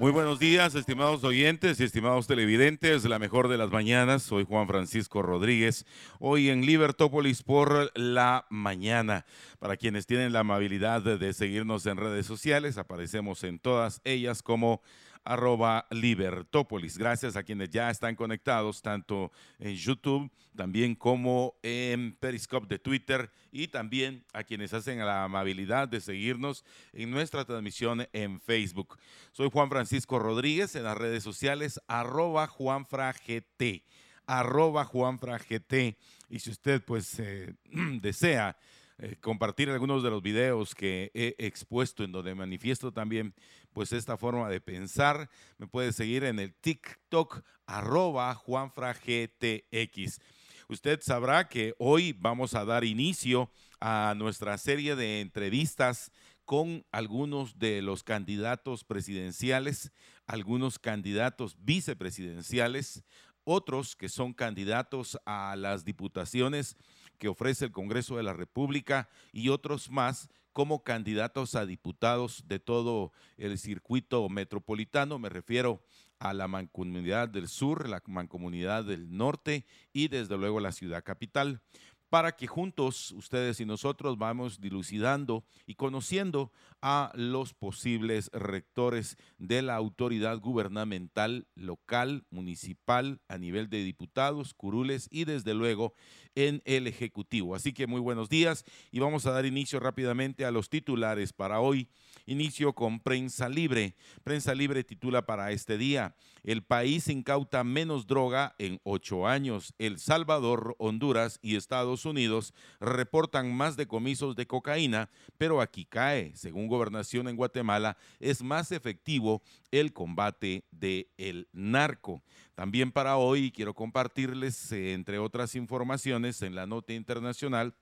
Muy buenos días, estimados oyentes y estimados televidentes. La mejor de las mañanas. Soy Juan Francisco Rodríguez. Hoy en Libertópolis por la mañana. Para quienes tienen la amabilidad de seguirnos en redes sociales, aparecemos en todas ellas como arroba Libertópolis. Gracias a quienes ya están conectados, tanto en YouTube, también como en Periscope de Twitter y también a quienes hacen la amabilidad de seguirnos en nuestra transmisión en Facebook. Soy Juan Francisco Rodríguez en las redes sociales, arroba JuanFraGT arroba JuanFraGT. Y si usted pues eh, desea eh, compartir algunos de los videos que he expuesto en donde manifiesto también pues esta forma de pensar. Me puede seguir en el TikTok arroba JuanFraGTX. Usted sabrá que hoy vamos a dar inicio a nuestra serie de entrevistas con algunos de los candidatos presidenciales, algunos candidatos vicepresidenciales, otros que son candidatos a las diputaciones que ofrece el Congreso de la República y otros más como candidatos a diputados de todo el circuito metropolitano. Me refiero a la Mancomunidad del Sur, la Mancomunidad del Norte y desde luego la ciudad capital para que juntos ustedes y nosotros vamos dilucidando y conociendo a los posibles rectores de la autoridad gubernamental local, municipal, a nivel de diputados, curules y desde luego en el Ejecutivo. Así que muy buenos días y vamos a dar inicio rápidamente a los titulares para hoy. Inicio con Prensa Libre. Prensa Libre titula para este día, el país incauta menos droga en ocho años. El Salvador, Honduras y Estados Unidos reportan más decomisos de cocaína, pero aquí cae. Según gobernación en Guatemala, es más efectivo el combate del el narco. También para hoy quiero compartirles, eh, entre otras informaciones, en la nota internacional,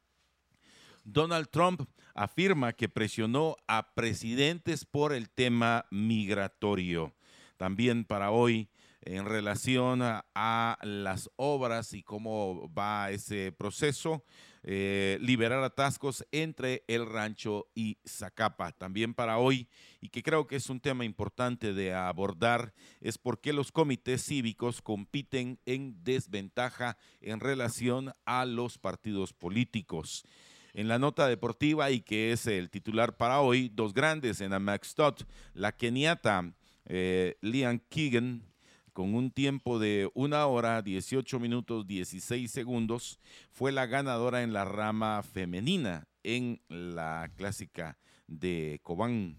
Donald Trump afirma que presionó a presidentes por el tema migratorio. También para hoy, en relación a, las obras y cómo va ese proceso, eh, liberar atascos entre el rancho y Zacapa. También para hoy, y que creo que es un tema importante de abordar, es por qué los comités cívicos compiten en desventaja en relación a los partidos políticos. En la nota deportiva y que es el titular para hoy, dos grandes en Max Stott, la keniata eh, Liam Keegan con un tiempo de una hora, 18 minutos, 16 segundos, fue la ganadora en la rama femenina en la clásica de Cobán.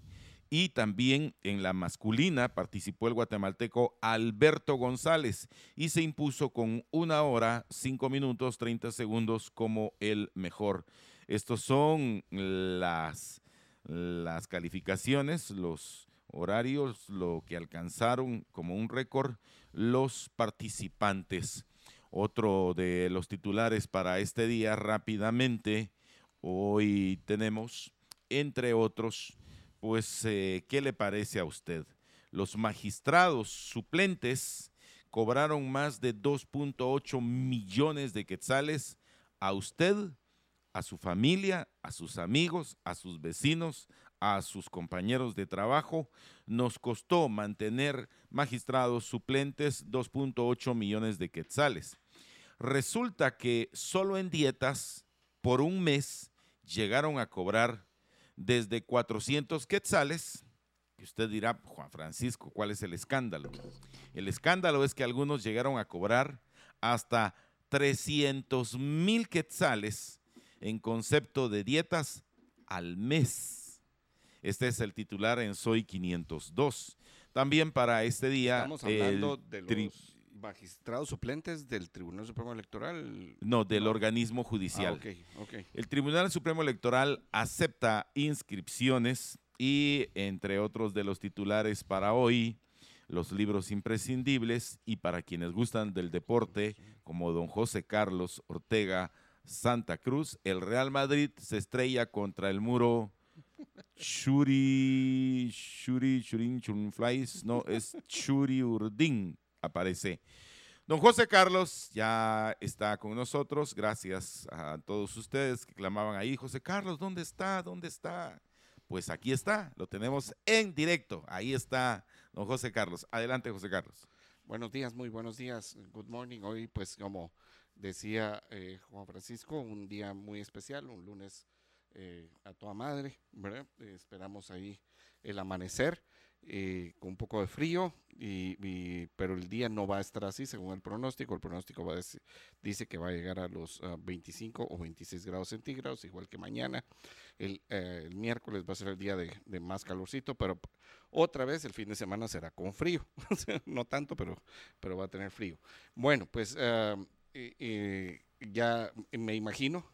Y también en la masculina participó el guatemalteco Alberto González y se impuso con una hora, 5 minutos, 30 segundos como el mejor. Estos son las, las calificaciones, los horarios, lo que alcanzaron como un récord los participantes. Otro de los titulares para este día rápidamente, hoy tenemos, entre otros, pues, eh, ¿qué le parece a usted? Los magistrados suplentes cobraron más de 2.8 millones de quetzales a usted a su familia, a sus amigos, a sus vecinos, a sus compañeros de trabajo. Nos costó mantener magistrados suplentes 2.8 millones de quetzales. Resulta que solo en dietas, por un mes, llegaron a cobrar desde 400 quetzales, que usted dirá, Juan Francisco, ¿cuál es el escándalo? El escándalo es que algunos llegaron a cobrar hasta 300 mil quetzales en concepto de dietas al mes. Este es el titular en Soy 502. También para este día... Estamos hablando de los magistrados suplentes del Tribunal Supremo Electoral. No, del organismo judicial. Ah, el Tribunal Supremo Electoral acepta inscripciones y entre otros de los titulares para hoy, los libros imprescindibles y para quienes gustan del deporte, como don José Carlos Ortega Santa Cruz, el Real Madrid se estrella contra el muro Shuri, Shuri, Shurin, Flies, no, es Shuri Urdin, aparece. Don José Carlos ya está con nosotros, gracias a todos ustedes que clamaban ahí, José Carlos, ¿dónde está? ¿Dónde está? Pues aquí está, lo tenemos en directo, ahí está don José Carlos. Adelante, José Carlos. Buenos días, muy buenos días, good morning. Hoy, pues como decía eh, Juan Francisco, un día muy especial, un lunes eh, a toda madre, ¿verdad? Eh, esperamos ahí el amanecer con un poco de frío, y, pero el día no va a estar así según el pronóstico. El pronóstico dice que va a llegar a los 25 o 26 grados centígrados, igual que mañana. El, miércoles va a ser el día de, más calorcito, pero otra vez el fin de semana será con frío. no tanto, pero, pero va a tener frío. Bueno, pues ya me imagino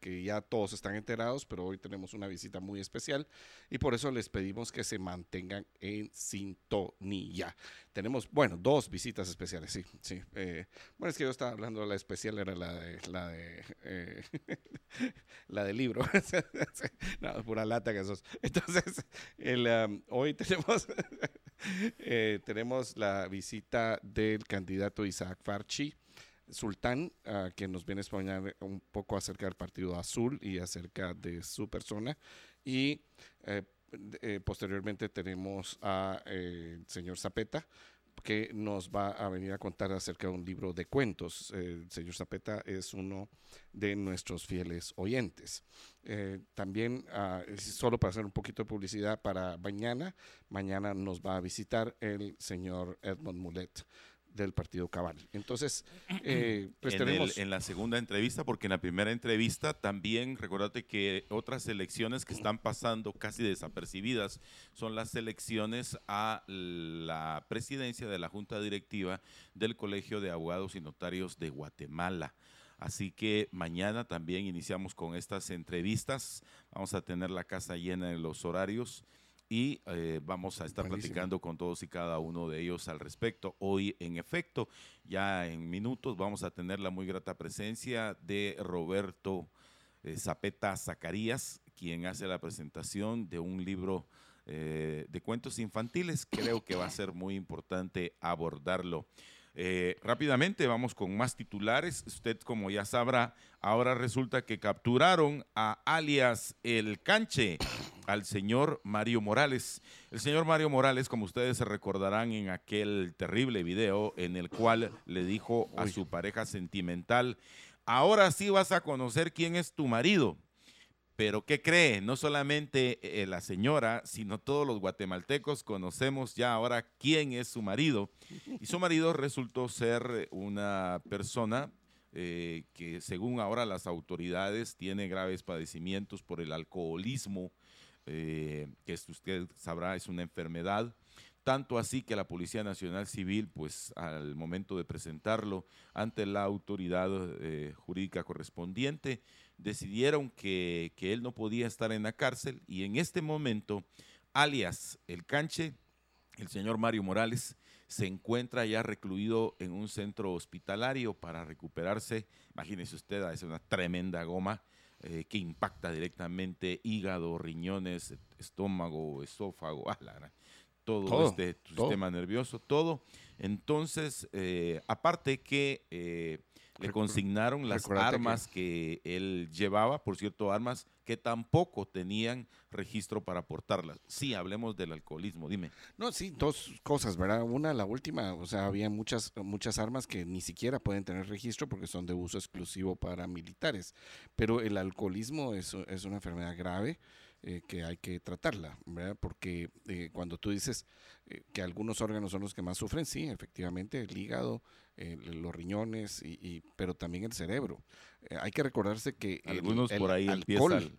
que, ya todos están enterados, pero hoy tenemos una visita muy especial y por eso les pedimos que se mantengan en sintonía. Tenemos, bueno, dos visitas especiales, sí, sí. Eh, bueno, es que yo estaba hablando, de la especial era la de, la de, eh, la del libro. no, pura lata que sos. Entonces, el, um, hoy tenemos, eh, tenemos la visita del candidato Isaac Farchi Sultán, uh, quien nos viene a exponer un poco acerca del Partido Azul y acerca de su persona. Y eh, eh, posteriormente tenemos al eh, señor Zapeta, que nos va a venir a contar acerca de un libro de cuentos. el señor Zapeta es uno de nuestros fieles oyentes. también, ah, solo para hacer un poquito de publicidad para mañana, mañana nos va a visitar el señor Edmond Mulet del Partido Cabal. Entonces, eh, pues en tenemos... en la segunda entrevista, porque en la primera entrevista también, recordate que otras elecciones que están pasando casi desapercibidas son las elecciones a la presidencia de la Junta Directiva del Colegio de Abogados y Notarios de Guatemala. Así que mañana también iniciamos con estas entrevistas. Vamos a tener la casa llena en los horarios y eh, vamos a estar platicando con todos y cada uno de ellos al respecto. Hoy, en efecto, ya en minutos vamos a tener la muy grata presencia de Roberto eh, Zapeta Zacarías, quien hace la presentación de un libro eh, de cuentos infantiles. Creo que va a ser muy importante abordarlo. Eh, rápidamente vamos con más titulares. Usted, como ya sabrá, ahora resulta que capturaron a alias El Canche, al señor Mario Morales. El señor Mario Morales, como ustedes se recordarán en aquel terrible video en el cual le dijo a su pareja sentimental, ahora sí vas a conocer quién es tu marido. Pero ¿qué cree? No solamente eh, la señora, sino todos los guatemaltecos conocemos ya ahora quién es su marido. Y su marido resultó ser una persona eh, que según ahora las autoridades tiene graves padecimientos por el alcoholismo, eh, que usted sabrá es una enfermedad. Tanto así que la Policía Nacional Civil, pues al momento de presentarlo ante la autoridad jurídica correspondiente, decidieron que, él no podía estar en la cárcel y en este momento, alias el canche, el señor Mario Morales, se encuentra ya recluido en un centro hospitalario para recuperarse. Imagínese usted, es una tremenda goma eh, que impacta directamente hígado, riñones, estómago, esófago, todo, este sistema nervioso, todo. Entonces, eh, aparte que eh, le consignaron las armas que... él llevaba, por cierto, armas que tampoco tenían registro para portarlas. Sí, hablemos del alcoholismo, dime. No, sí, dos cosas, ¿verdad? Una, la última, o sea, había muchas, muchas armas que ni siquiera pueden tener registro porque son de uso exclusivo para militares. Pero el alcoholismo es, es una enfermedad grave. Eh, que hay que tratarla, ¿verdad? Porque eh, cuando tú dices eh, que algunos órganos son los que más sufren, sí, efectivamente, el hígado, los riñones, y, pero también el cerebro. Hay que recordarse que algunos el, por ahí alcohol,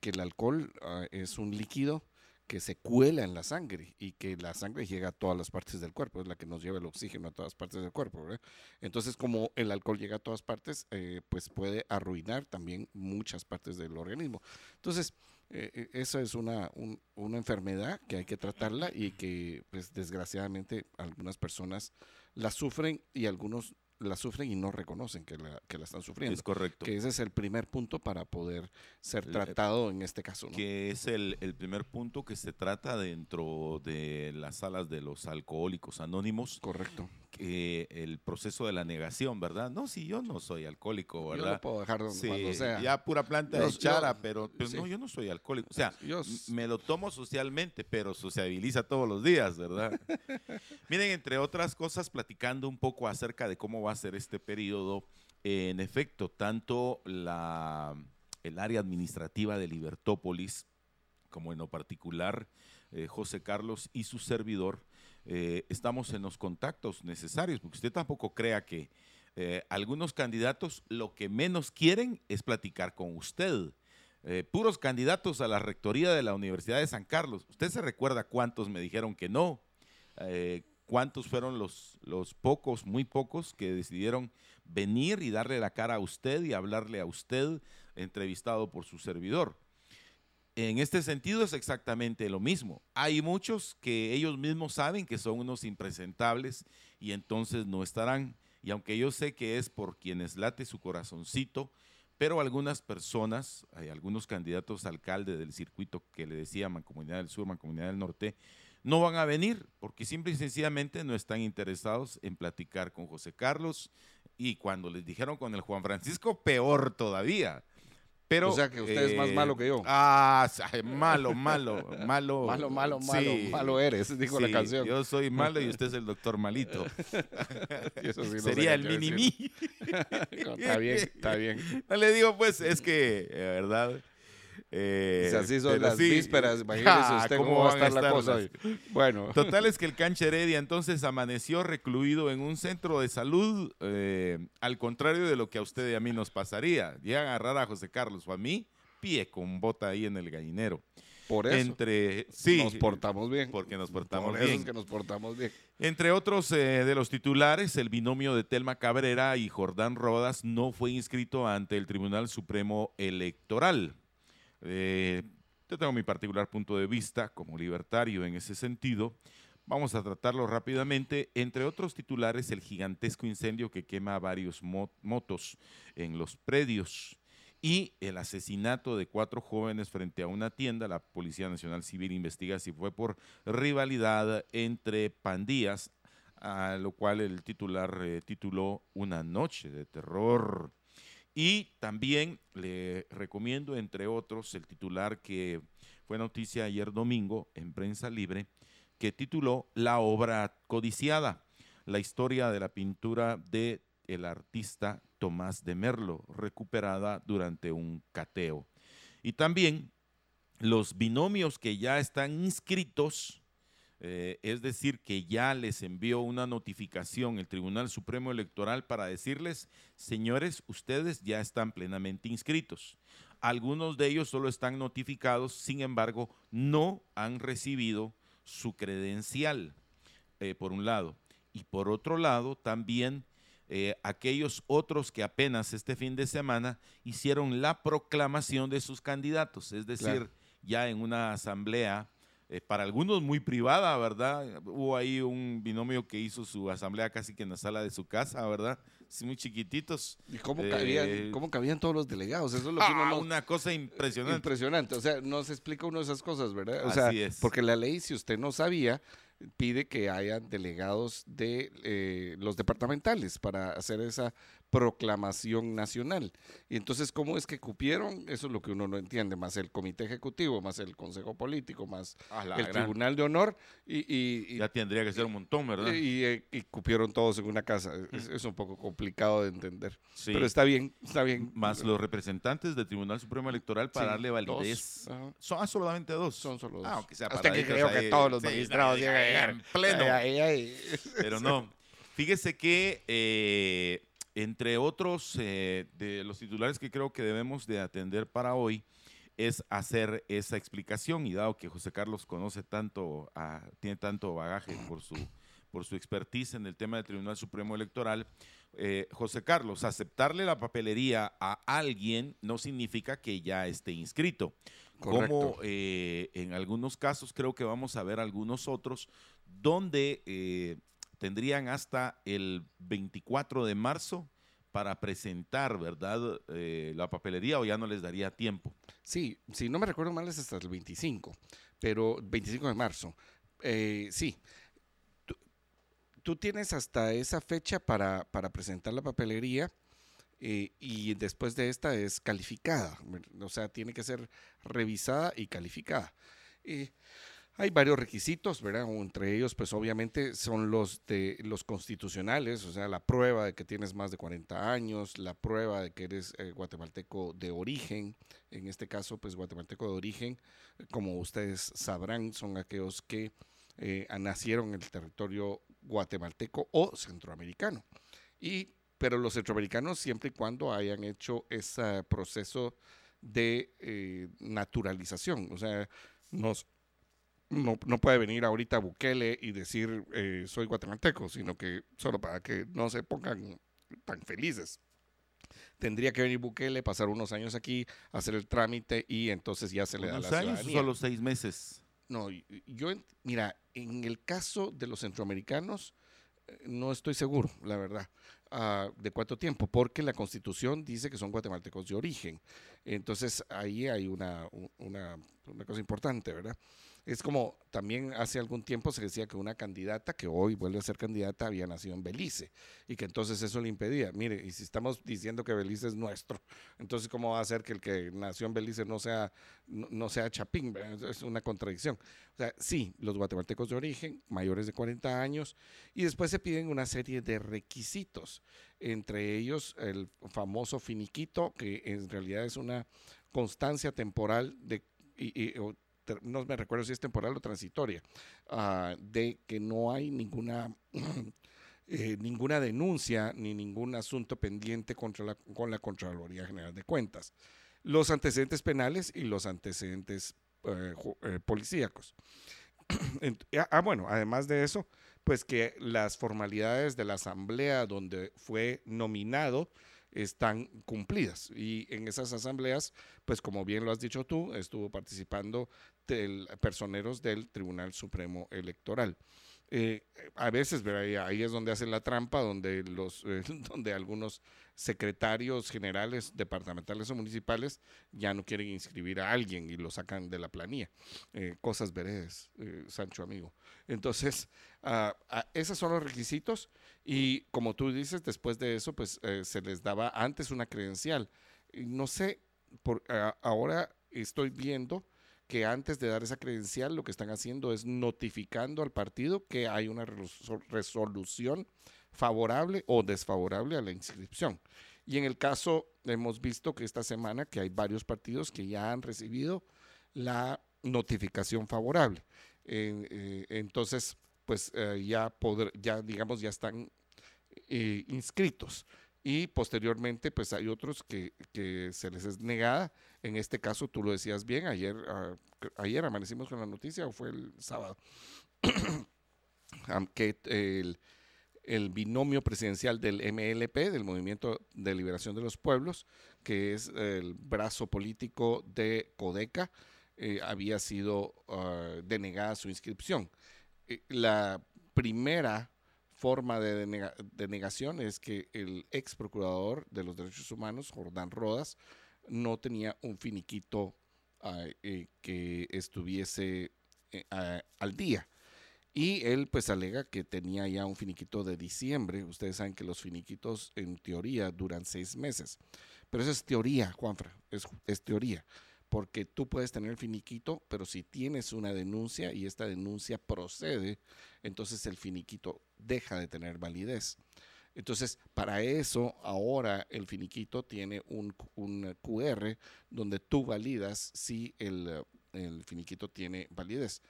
que el alcohol ah, es un líquido que se cuela en la sangre y que la sangre llega a todas las partes del cuerpo, es la que nos lleva el oxígeno a todas partes del cuerpo. ¿verdad? Entonces, como el alcohol llega a todas partes, eh, pues puede arruinar también muchas partes del organismo. Entonces, eh, eh, esa es una, un- una enfermedad que hay que tratarla y que, pues, desgraciadamente, algunas personas la sufren y algunos la sufren y no reconocen que la, que la están sufriendo. Es correcto. Que ese es el primer punto para poder ser El- tratado en este caso. ¿no? que es el, el primer punto que se trata dentro de las salas de los alcohólicos anónimos, Correcto. que el proceso de la negación, ¿verdad? No, si yo no soy alcohólico, Yo ¿verdad? lo puedo dejar donde- Sí, cuando sea. ya pura planta Yo- de chara, yo- pero, sí. no, yo no soy alcohólico. O sea, Yo me lo tomo socialmente, pero sociabiliza todos los días, ¿verdad? Miren, entre otras cosas, platicando un poco acerca de cómo va a ser este periodo, en efecto, tanto la, el área administrativa de Libertópolis, como en lo particular eh, José Carlos y su servidor, eh, estamos en los contactos necesarios, porque usted tampoco crea que eh, algunos candidatos lo que menos quieren es platicar con usted. Eh, puros candidatos a la rectoría de la Universidad de San Carlos. ¿Usted se recuerda cuántos me dijeron que no? Eh, ¿Cuántos fueron los, los pocos, muy pocos, que decidieron venir y darle la cara a usted y hablarle a usted, entrevistado por su servidor? En este sentido es exactamente lo mismo. Hay muchos que ellos mismos saben que son unos impresentables y entonces no estarán. Y aunque yo sé que es por quienes late su corazoncito, pero algunas personas, hay algunos candidatos a alcalde del circuito que le decía Mancomunidad del Sur, Mancomunidad del Norte, no van a venir porque simple y sencillamente no están interesados en platicar con José Carlos y cuando les dijeron con el Juan Francisco, peor todavía. Pero, O sea que usted es más malo que yo. Ah, malo, malo, malo. Malo, malo, malo, Sí, malo eres, dijo la canción. Yo soy malo y usted es el doctor malito. Eso sí no Sería el decir. mini-mí. No, está bien, está bien. No le digo, pues, es que, eh, ¿verdad? Eh, Si así son las sí. vísperas, imagínese Ja, usted cómo, va a estar la cosa hoy. Bueno, Total es que el cancha Heredia entonces amaneció recluido en un centro de salud, eh, al contrario de lo que a usted y a mí nos pasaría. Llega a agarrar a José Carlos o a mí, pie con bota ahí en el gallinero. por eso Entre, sí, nos portamos bien. porque nos portamos Por eso bien. es que nos portamos bien. Entre otros eh, de los titulares, el binomio de Telma Cabrera y Jordán Rodas no fue inscrito ante el Tribunal Supremo Electoral. Eh, yo tengo mi particular punto de vista como libertario en ese sentido. Vamos a tratarlo rápidamente. Entre otros titulares, el gigantesco incendio que quema varios mo- motos en los predios y el asesinato de cuatro jóvenes frente a una tienda. La Policía Nacional Civil investiga si fue por rivalidad entre pandillas, a lo cual el titular eh, tituló Una noche de terror. Y también le recomiendo, entre otros, el titular que fue noticia ayer domingo en Prensa Libre, que tituló La obra codiciada, la historia de la pintura de el artista Tomás de Merlo, recuperada durante un cateo. Y también los binomios que ya están inscritos, eh, es decir, que ya les envió una notificación el Tribunal Supremo Electoral para decirles, señores, ustedes ya están plenamente inscritos. Algunos de ellos solo están notificados, sin embargo, no han recibido su credencial, eh, por un lado. Y por otro lado, también eh, aquellos otros que apenas este fin de semana hicieron la proclamación de sus candidatos, es decir, Claro. ya en una asamblea, eh, para algunos muy privada, ¿verdad? Hubo ahí un binomio que hizo su asamblea casi que en la sala de su casa, ¿verdad? Sí, muy chiquititos. ¿Y cómo, Eh, cabían, cómo cabían todos los delegados? Eso es lo que uno Ah, no- una cosa impresionante. Impresionante, o sea, no se explica uno esas cosas, ¿verdad? O sea, Así es. porque la ley, si usted no sabía, pide que haya delegados de eh, los departamentales para hacer esa proclamación nacional. Y entonces, ¿cómo es que cupieron? Eso es lo que uno no entiende, más el comité ejecutivo, más el consejo político, más Ah, el gran- tribunal de honor, y, y- y- Ya tendría que ser un montón, ¿verdad? y, eh, y cupieron todos en una casa. Es, es un poco complicado de entender. Sí. Pero está bien, está bien. Más los representantes del Tribunal Supremo Electoral para Sí, darle validez. Son ah, solamente dos. Son solo dos. Ah, aunque sea Hasta que creo que ahí. todos los Sí, magistrados ahí, llegan ahí, en pleno. Ay. Pero no. Fíjese que eh, entre otros eh, de los titulares que creo que debemos de atender para hoy, es hacer esa explicación y dado que José Carlos conoce tanto, tiene tanto bagaje por su, por su expertise en el tema del Tribunal Supremo Electoral, eh, José Carlos, aceptarle la papelería a alguien no significa que ya esté inscrito. Como eh, en algunos casos creo que vamos a ver algunos otros donde eh, tendrían hasta el 24 de marzo para presentar, ¿verdad? la papelería o ya no les daría tiempo. Sí, si no me recuerdo mal es hasta el 25, pero 25 de marzo. sí, tú tienes hasta esa fecha para, presentar la papelería eh, y después de esta es calificada, o sea, tiene que ser revisada y calificada. Eh, hay varios requisitos, ¿verdad? Entre ellos, pues obviamente son los de los constitucionales, o sea, la prueba de que tienes más de 40 años, la prueba de que eres eh, guatemalteco de origen, en este caso, pues guatemalteco de origen, como ustedes sabrán, son aquellos que nacieron en el territorio guatemalteco o centroamericano. Y, pero los centroamericanos siempre y cuando hayan hecho ese proceso de eh, naturalización. O sea, nos, no, puede venir ahorita Bukele y decir eh, soy guatemalteco, sino que solo para que no se pongan tan felices. Tendría que venir Bukele, pasar unos años aquí, hacer el trámite y entonces ya se le da la años o solo seis meses? No, yo, mira, en el caso de los centroamericanos, eh, no estoy seguro, la verdad, ah, de cuánto tiempo, porque la constitución dice que son guatemaltecos de origen. Entonces ahí hay una, una, una cosa importante, ¿verdad? Es como también hace algún tiempo se decía que una candidata que hoy vuelve a ser candidata había nacido en Belice y que entonces eso le impedía. Mire, y si estamos diciendo que Belice es nuestro, entonces ¿cómo va a ser que el que nació en Belice no sea, no, sea Chapín? Es una contradicción. O sea, sí, los guatemaltecos de origen, mayores de 40 años, y después se piden una serie de requisitos, entre ellos el famoso finiquito, que en realidad es una constancia temporal de... Y, no me recuerdo si es temporal o transitoria, ah, de que no hay ninguna, eh, ninguna denuncia ni ningún asunto pendiente contra la, con la Contraloría General de Cuentas. Los antecedentes penales y los antecedentes eh, eh, policíacos. Ah, ah, bueno, además de eso, pues que las formalidades de la asamblea donde fue nominado están cumplidas. Y en esas asambleas, pues como bien lo has dicho tú, estuvo participando del, personeros del Tribunal Supremo Electoral. Eh, a veces, ahí es donde hacen la trampa, donde, los, eh, donde algunos secretarios generales departamentales o municipales ya no quieren inscribir a alguien y lo sacan de la planilla. Eh, cosas veredes, Sancho amigo. Entonces, uh, esos son los requisitos y como tú dices, después de eso, pues se les daba antes una credencial. no sé, por, ahora estoy viendo que antes de dar esa credencial lo que están haciendo es notificando al partido que hay una resolución favorable o desfavorable a la inscripción. Y en el caso, hemos visto que esta semana que hay varios partidos que ya han recibido la notificación favorable. Eh, entonces, pues eh, ya, ya, digamos, ya están eh, inscritos y posteriormente pues hay otros que, se les es negada. En este caso, tú lo decías bien, ayer, ah, ayer amanecimos con la noticia o fue el sábado, que el, el, binomio presidencial del MLP, del Movimiento de Liberación de los Pueblos, que es el brazo político de Codeca, eh, había sido uh, denegada su inscripción. Eh, la primera forma de, negación es que el ex procurador de los derechos humanos, Jordán Rodas, no tenía un finiquito ah, eh, que estuviese al día. Y él pues alega que tenía ya un finiquito de diciembre. Ustedes saben que los finiquitos en teoría duran seis meses. Pero eso es teoría, Juanfra, es, es teoría porque tú puedes tener el finiquito, pero si tienes una denuncia y esta denuncia procede, entonces el finiquito deja de tener validez. Entonces, para eso, ahora el finiquito tiene un, QR donde tú validas si el, finiquito tiene validez.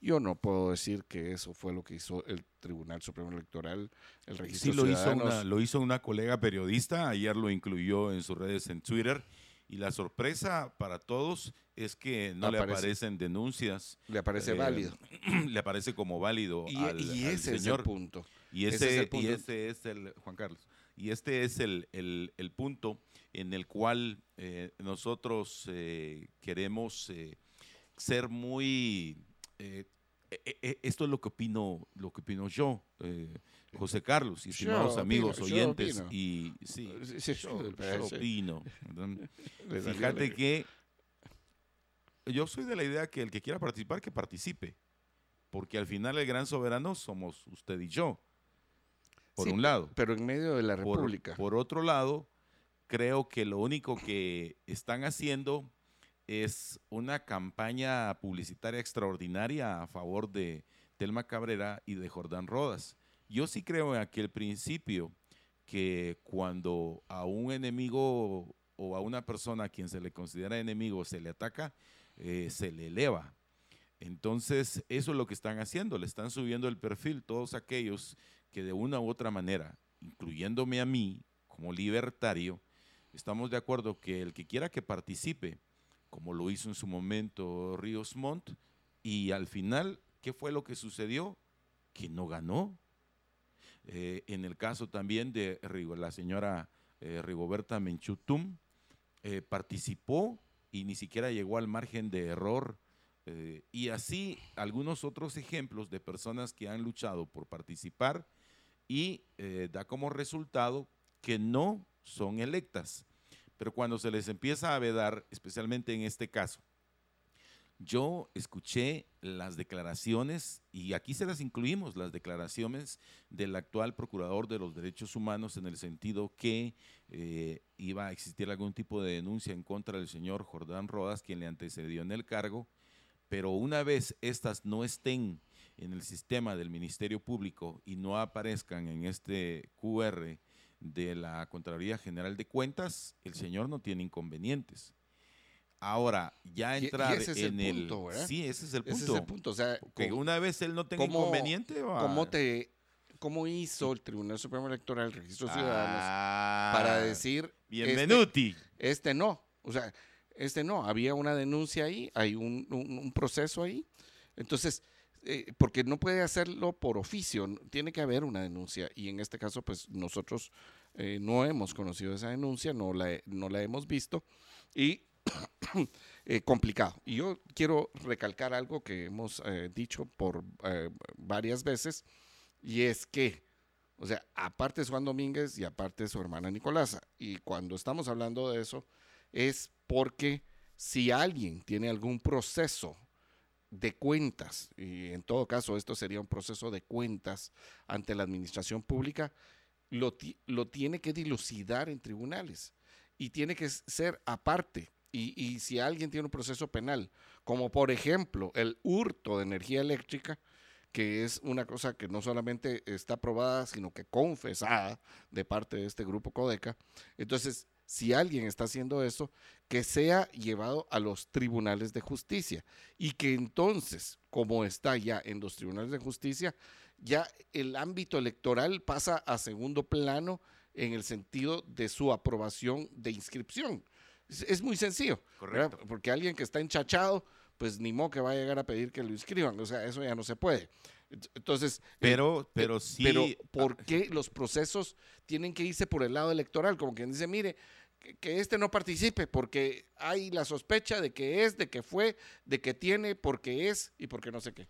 Yo no puedo decir que eso fue lo que hizo el Tribunal Supremo Electoral, el registro Sí, lo hizo, una, lo hizo una colega periodista, ayer lo incluyó en sus redes en Twitter Y la sorpresa para todos es que no le Aparece. aparecen denuncias. Le aparece eh, válido. le aparece como válido Y, al, y al ese es el punto. Y Ese ese, es el y punto. ese es el, Juan Carlos, y este es el, el- el punto en el cual eh, nosotros eh, queremos eh, ser muy... eh, eh, eh, esto es lo que opino, lo que opino yo, eh, José Carlos, y Yo estimados opino, amigos yo oyentes. opino. Y sí, Sí, sí, yo, yo opino. Fíjate que yo soy de la idea que el que quiera participar, que participe. Porque al final el gran soberano somos usted y yo. Por Sí, un lado. Pero en medio de la Por- República. Por, otro lado, creo que lo único que están haciendo es una campaña publicitaria extraordinaria a favor de Telma Cabrera y de Jordán Rodas. Yo sí creo en aquel principio que cuando a un enemigo o a una persona a quien se le considera enemigo se le ataca, eh, se le eleva. Entonces, eso es lo que están haciendo, le están subiendo el perfil todos aquellos que de una u otra manera, incluyéndome a mí como libertario, estamos de acuerdo que el que quiera que participe, como lo hizo en su momento Ríos Montt, y al final, ¿qué fue lo que sucedió? Que no ganó. Eh, en el caso también de la señora eh, Rigoberta Menchutum, eh, participó y ni siquiera llegó al margen de error. eh, y así algunos otros ejemplos de personas que han luchado por participar y eh, da como resultado que no son electas. Pero cuando se les empieza a vedar, especialmente en este caso, yo escuché las declaraciones, y aquí se las incluimos, las declaraciones del actual procurador de los derechos humanos en el sentido que eh, iba a existir algún tipo de denuncia en contra del señor Jordán Rodas, quien le antecedió en el cargo, pero una vez estas no estén en el sistema del Ministerio Público y no aparezcan en este QR de la Contraloría General de Cuentas, el señor no tiene inconvenientes. Ahora, ya Y- y entrar ese es el en el... punto, ¿verdad? Sí, ese es el Ese punto. es el punto. O sea, Que una vez él no tenga ¿cómo- inconveniente, va. ¿cómo, te, ¿cómo hizo el Tribunal Supremo Electoral, el Registro de Ciudadanos, Ah, para decir este, Bienvenuti. este no? O sea, este no. Había una denuncia ahí, hay un, un- un proceso ahí. Entonces, eh, porque no puede hacerlo por oficio, tiene que haber una denuncia. Y en este caso, pues nosotros eh, no hemos conocido esa denuncia, no la, no la hemos visto. Y eh, complicado. Y yo quiero recalcar algo que hemos eh, dicho por eh, varias veces, y es que, o sea, aparte es Juan Domínguez y aparte es su hermana Nicolasa. Y cuando estamos hablando de eso, es porque si alguien tiene algún proceso de cuentas, y en todo caso esto sería un proceso de cuentas ante la administración pública, lo, lo tiene que dilucidar en tribunales y tiene que ser aparte. Y, y si alguien tiene un proceso penal, como por ejemplo el hurto de energía eléctrica, que es una cosa que no solamente está aprobada, sino que confesada de parte de este grupo Codeca, entonces si alguien está haciendo eso, que sea llevado a los tribunales de justicia y que entonces, como está ya en los tribunales de justicia, ya el ámbito electoral pasa a segundo plano en el sentido de su aprobación de inscripción. Es, es muy sencillo, ¿verdad? Correcto. porque alguien que está enchachado, pues ni modo que va a llegar a pedir que lo inscriban, o sea, eso ya no se puede. Ent- Entonces, eh, Pero, pero sí. pero ah, ¿por qué los procesos tienen que irse por el lado electoral? Como quien dice, mire, que, que este no participe porque hay la sospecha de que es, de que fue, de que tiene, porque es y porque no sé qué.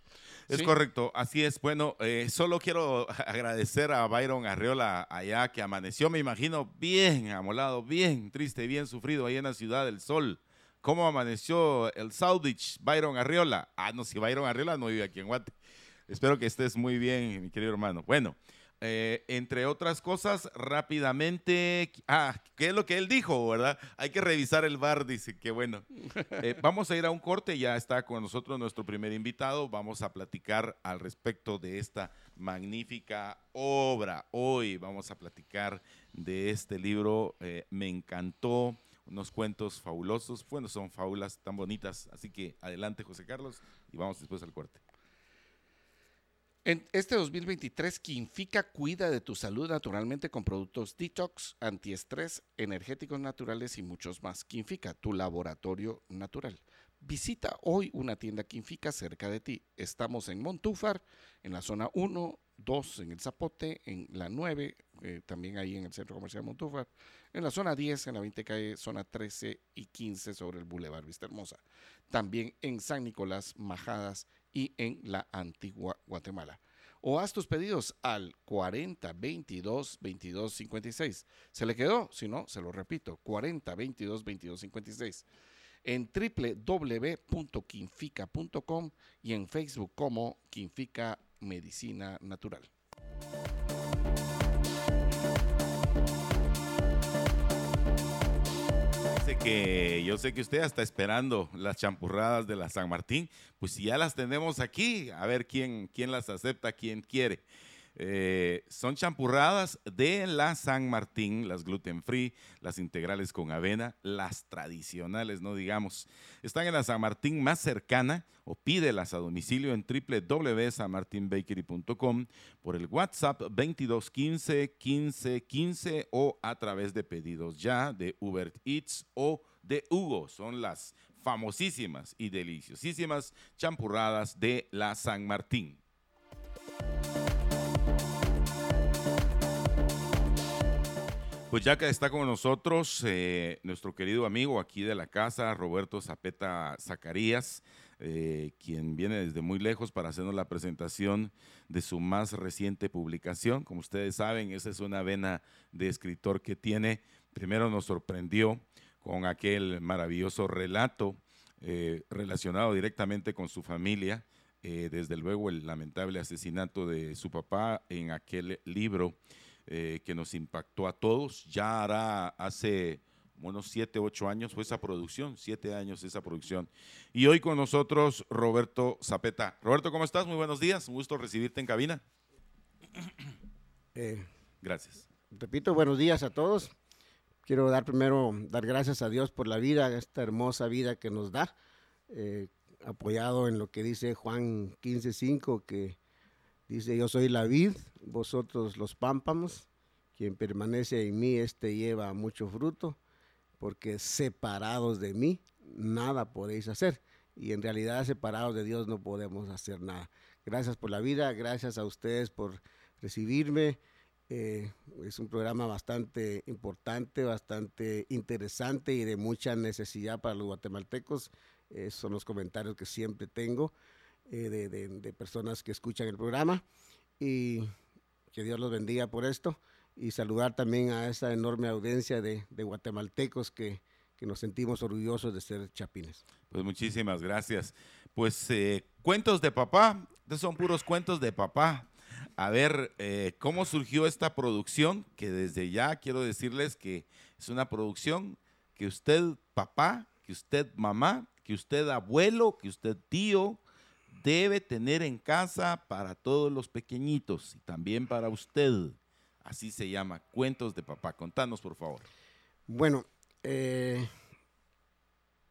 Es ¿Sí? correcto, así es. Bueno, eh, solo quiero agradecer a Byron Arriola allá que amaneció, me imagino, bien amolado, bien triste, bien sufrido ahí en la ciudad del sol. ¿Cómo amaneció el Saudich, Byron Arriola? Ah, no, si Byron Arriola no vive aquí en Guate. Espero que estés muy bien, mi querido hermano. Bueno, eh, entre otras cosas, rápidamente, ah, ¿qué es lo que él dijo, verdad? Hay que revisar el bar, dice, que bueno. Eh, vamos a ir a un corte, ya está con nosotros nuestro primer invitado, vamos a platicar al respecto de esta magnífica obra. Hoy vamos a platicar de este libro, eh, me encantó, unos cuentos fabulosos, bueno, son fábulas tan bonitas, así que adelante José Carlos y vamos después al corte. En este 2023, Quinfica cuida de tu salud naturalmente con productos detox, antiestrés, energéticos naturales y muchos más. Quinfica, tu laboratorio natural. Visita hoy una tienda Quinfica cerca de ti. Estamos en Montúfar, en la zona 1, 2 en el Zapote, en la 9, eh, también ahí en el Centro Comercial Montúfar, en la zona 10, en la 20 calle, zona 13 y 15 sobre el Boulevard Vista Hermosa. También en San Nicolás, Majadas y en la antigua Guatemala. O haz tus pedidos al 40 22 22 56. ¿Se le quedó? Si no, se lo repito, 40 22 22 56. En www.quinfica.com y en Facebook como Quinfica Medicina Natural. Que yo sé que usted está esperando las champurradas de la San Martín, pues si ya las tenemos aquí, a ver quién, quién las acepta, quién quiere. Eh, son champurradas de la San Martín, las gluten free, las integrales con avena, las tradicionales, no digamos. Están en la San Martín más cercana o pídelas a domicilio en www.sanmartinbakery.com por el WhatsApp 2215 15 15 o a través de pedidos ya de Uber Eats o de Hugo. Son las famosísimas y deliciosísimas champurradas de la San Martín. Pues ya que está con nosotros eh, nuestro querido amigo aquí de la casa, Roberto Zapeta Zacarías, eh, quien viene desde muy lejos para hacernos la presentación de su más reciente publicación. Como ustedes saben, esa es una vena de escritor que tiene. Primero nos sorprendió con aquel maravilloso relato eh, relacionado directamente con su familia, desde luego el lamentable asesinato de su papá en aquel libro eh, que nos impactó a todos. Ya hará hace unos siete, ocho años fue esa producción, siete años esa producción. Y hoy con nosotros Roberto Zapeta. Roberto, ¿cómo estás? Muy buenos días, un gusto recibirte en cabina. Eh, gracias. Repito, buenos días a todos. Quiero dar primero, dar gracias a Dios por la vida, esta hermosa vida que nos da, eh, apoyado en lo que dice Juan 15.5, que Dice, yo soy la vid, vosotros los pámpamos, quien permanece en mí, este lleva mucho fruto, porque separados de mí, nada podéis hacer. Y en realidad separados de Dios no podemos hacer nada. Gracias por la vida, gracias a ustedes por recibirme. Eh, es un programa bastante importante, bastante interesante y de mucha necesidad para los guatemaltecos. Son los comentarios que siempre tengo. Eh, de, personas que escuchan el programa y que Dios los bendiga por esto y saludar también a esa enorme audiencia de, guatemaltecos que, nos sentimos orgullosos de ser chapines. Pues muchísimas gracias. Pues eh, cuentos de papá, son puros cuentos de papá. A ver, eh, ¿cómo surgió esta producción? Que desde ya quiero decirles que es una producción que usted papá, que usted mamá, que usted abuelo, que usted tío, debe tener en casa para todos los pequeñitos y también para usted. Así se llama, Cuentos de Papá. Contanos, por favor. Bueno, eh,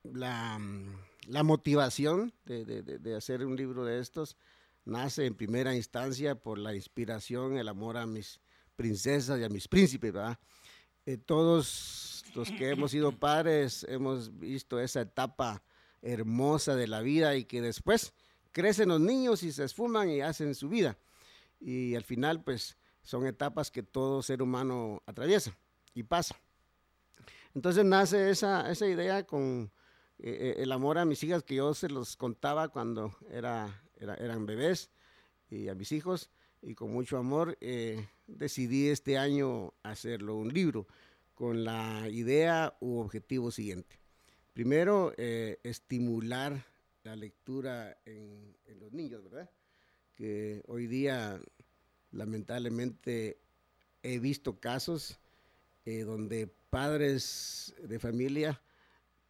la, motivación de, hacer un libro de estos nace en primera instancia por la inspiración, el amor a mis princesas y a mis príncipes, ¿verdad? Eh, todos los que hemos sido padres hemos visto esa etapa hermosa de la vida y que después crecen los niños y se esfuman y hacen su vida. Y al final, pues, son etapas que todo ser humano atraviesa y pasa. Entonces nace esa, esa idea con eh, eh, el amor a mis hijas que yo se los contaba cuando era, eran bebés y a mis hijos y con mucho amor eh, decidí este año hacerlo un libro con la idea u objetivo siguiente. Primero, estimular la lectura en, los niños, ¿verdad? Que hoy día, lamentablemente, he visto casos eh, donde padres de familia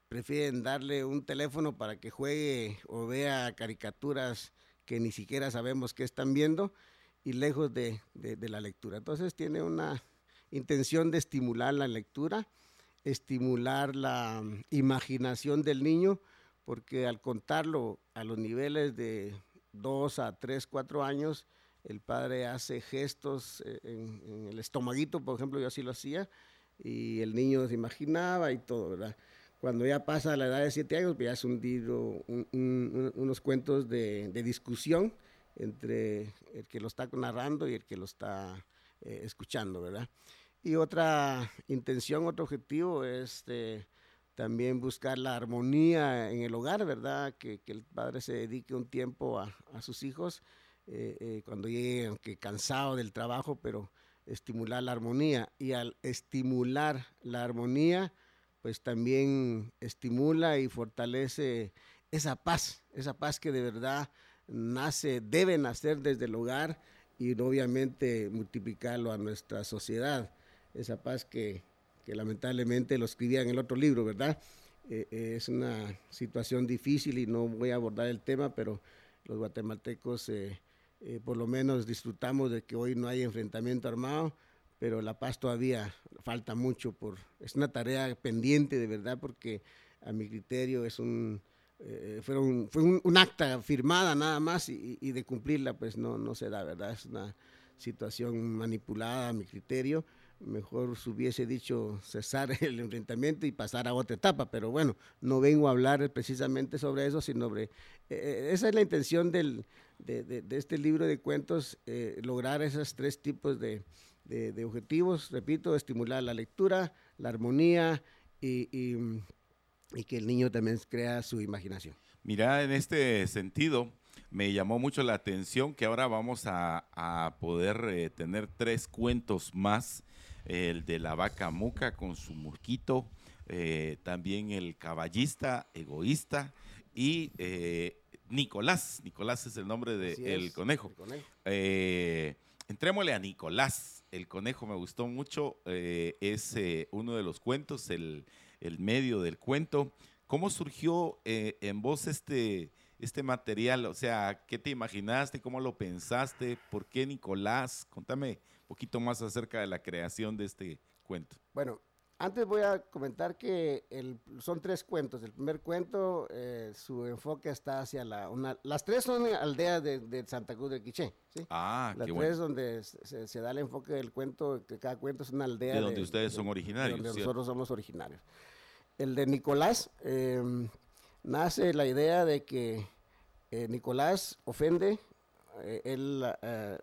prefieren darle un teléfono para que juegue o vea caricaturas que ni siquiera sabemos qué están viendo y lejos de, de la lectura. Entonces tiene una intención de estimular la lectura, estimular la imaginación del niño, porque al contarlo a los niveles de 2 a 3, 4 años, el padre hace gestos eh, en, el estomaguito, por ejemplo, yo así lo hacía, y el niño se imaginaba y todo, ¿verdad? Cuando ya pasa la edad de siete años, pues ya es un unos cuentos de, discusión entre el que lo está narrando y el que lo está eh, escuchando, ¿verdad? Y otra intención, otro objetivo es eh, también buscar la armonía en el hogar, ¿verdad? Que, el padre se dedique un tiempo a, sus hijos eh, cuando llegue, aunque cansado del trabajo, pero estimular la armonía. Y al estimular la armonía, pues también estimula y fortalece esa paz, esa paz que de verdad nace, debe nacer desde el hogar y obviamente multiplicarlo a nuestra sociedad. Esa paz que, lamentablemente lo escribía en el otro libro, ¿verdad? Eh, eh, es una situación difícil y no voy a abordar el tema, pero los guatemaltecos eh, por lo menos disfrutamos de que hoy no hay enfrentamiento armado pero la paz todavía falta mucho por es una tarea pendiente de verdad porque a mi criterio es un fue, un, un, acta firmada nada más y, y, de cumplirla pues no no se da verdad es una situación manipulada a mi criterio mejor se hubiese dicho cesar el enfrentamiento y pasar a otra etapa pero bueno no vengo a hablar precisamente sobre eso sino sobre eh, eh, esa es la intención del, de, este libro de cuentos lograr esos tres tipos de de, objetivos, repito, estimular la lectura, la armonía y, y, que el niño también crea su imaginación. Mira, en este sentido, me llamó mucho la atención que ahora vamos a, a poder eh, tener tres cuentos más, el de la vaca muca con su murquito, eh, también el caballista egoísta y eh, Nicolás. Nicolás es el nombre del conejo. conejo. entrémosle a Nicolás el conejo me gustó mucho, es uno de los cuentos, el, medio del cuento. ¿Cómo surgió en vos este, este material? O sea, ¿qué te imaginaste? ¿Cómo lo pensaste? ¿Por qué Nicolás? Contame un poquito más acerca de la creación de este cuento. Bueno, antes voy a comentar que son tres cuentos. El primer cuento, eh, su enfoque está hacia la... Una, las tres son aldeas de, Santa Cruz de Quiché. ¿sí? Ah, Las tres donde se, da el enfoque del cuento, que cada cuento es una aldea. De donde ustedes son originarios. De donde nosotros somos originarios. El de Nicolás, em, nace la idea de que eh, Nicolás ofende, eh, él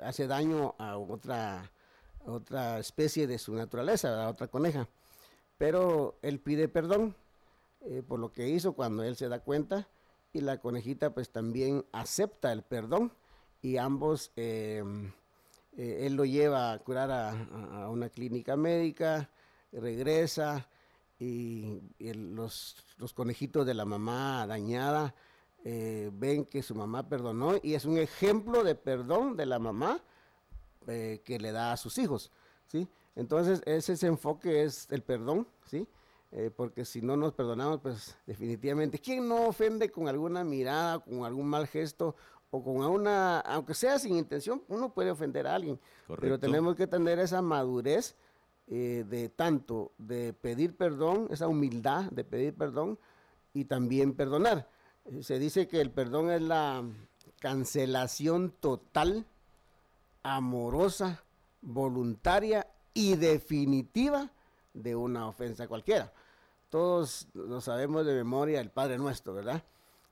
hace daño a otra, otra especie de su naturaleza, a otra coneja. Pero él pide perdón eh, por lo que hizo cuando él se da cuenta y la conejita pues también acepta el perdón y ambos, em, eh, él lo lleva a curar a, una clínica médica, regresa y, los, los, conejitos de la mamá dañada eh, ven que su mamá perdonó y es un ejemplo de perdón de la mamá que le da a sus hijos, ¿sí? Entonces, ese, enfoque es el perdón, ¿sí? Eh, porque si no nos perdonamos, pues definitivamente, ¿quién no ofende con alguna mirada, con algún mal gesto o con una, aunque sea sin intención, uno puede ofender a alguien, pero tenemos que tener esa madurez eh, de tanto de pedir perdón, esa humildad de pedir perdón y también perdonar. Eh, se dice que el perdón es la cancelación total, amorosa, voluntaria y definitiva de una ofensa cualquiera. Todos lo sabemos de memoria el Padre Nuestro, ¿verdad?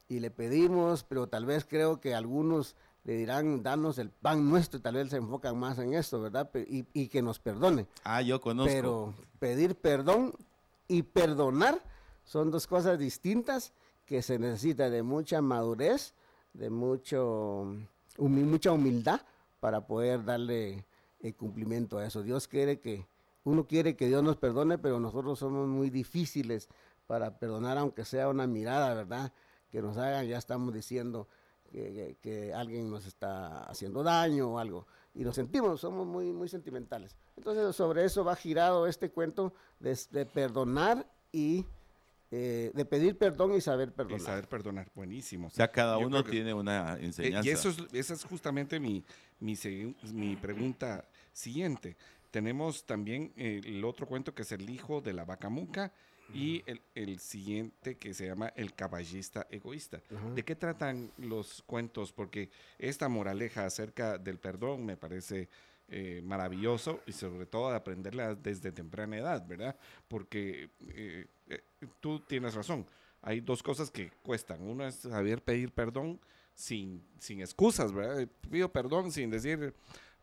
Y le pedimos, pero tal vez creo que algunos le dirán, danos el pan nuestro, y tal vez se enfocan más en esto, ¿verdad? Y, que nos perdone. Ah, yo conozco. Pero pedir perdón y perdonar son dos cosas distintas que se necesita de mucha madurez, de mucho, mucha humildad para poder darle el cumplimiento a eso. Dios quiere que, uno quiere que Dios nos perdone, pero nosotros somos muy difíciles para perdonar, aunque sea una mirada, ¿verdad? Que nos hagan, ya estamos diciendo que, alguien nos está haciendo daño o algo. Y nos sentimos, somos muy, muy sentimentales. Entonces, sobre eso va girado este cuento de, perdonar y eh, de pedir perdón y saber perdonar. Y saber perdonar, buenísimo. O sea, cada uno tiene una enseñanza. y eso es, esa es justamente mi, mi, mi pregunta siguiente. Tenemos también eh, el otro cuento que es El hijo de la vaca muca y el, el siguiente que se llama El caballista egoísta. ¿De qué tratan los cuentos? Porque esta moraleja acerca del perdón me parece eh, maravilloso y sobre todo de aprenderla desde temprana edad, ¿verdad? Porque eh, eh, tú tienes razón, hay dos cosas que cuestan. Una es saber pedir perdón sin, sin excusas, ¿verdad? Pido perdón sin decir,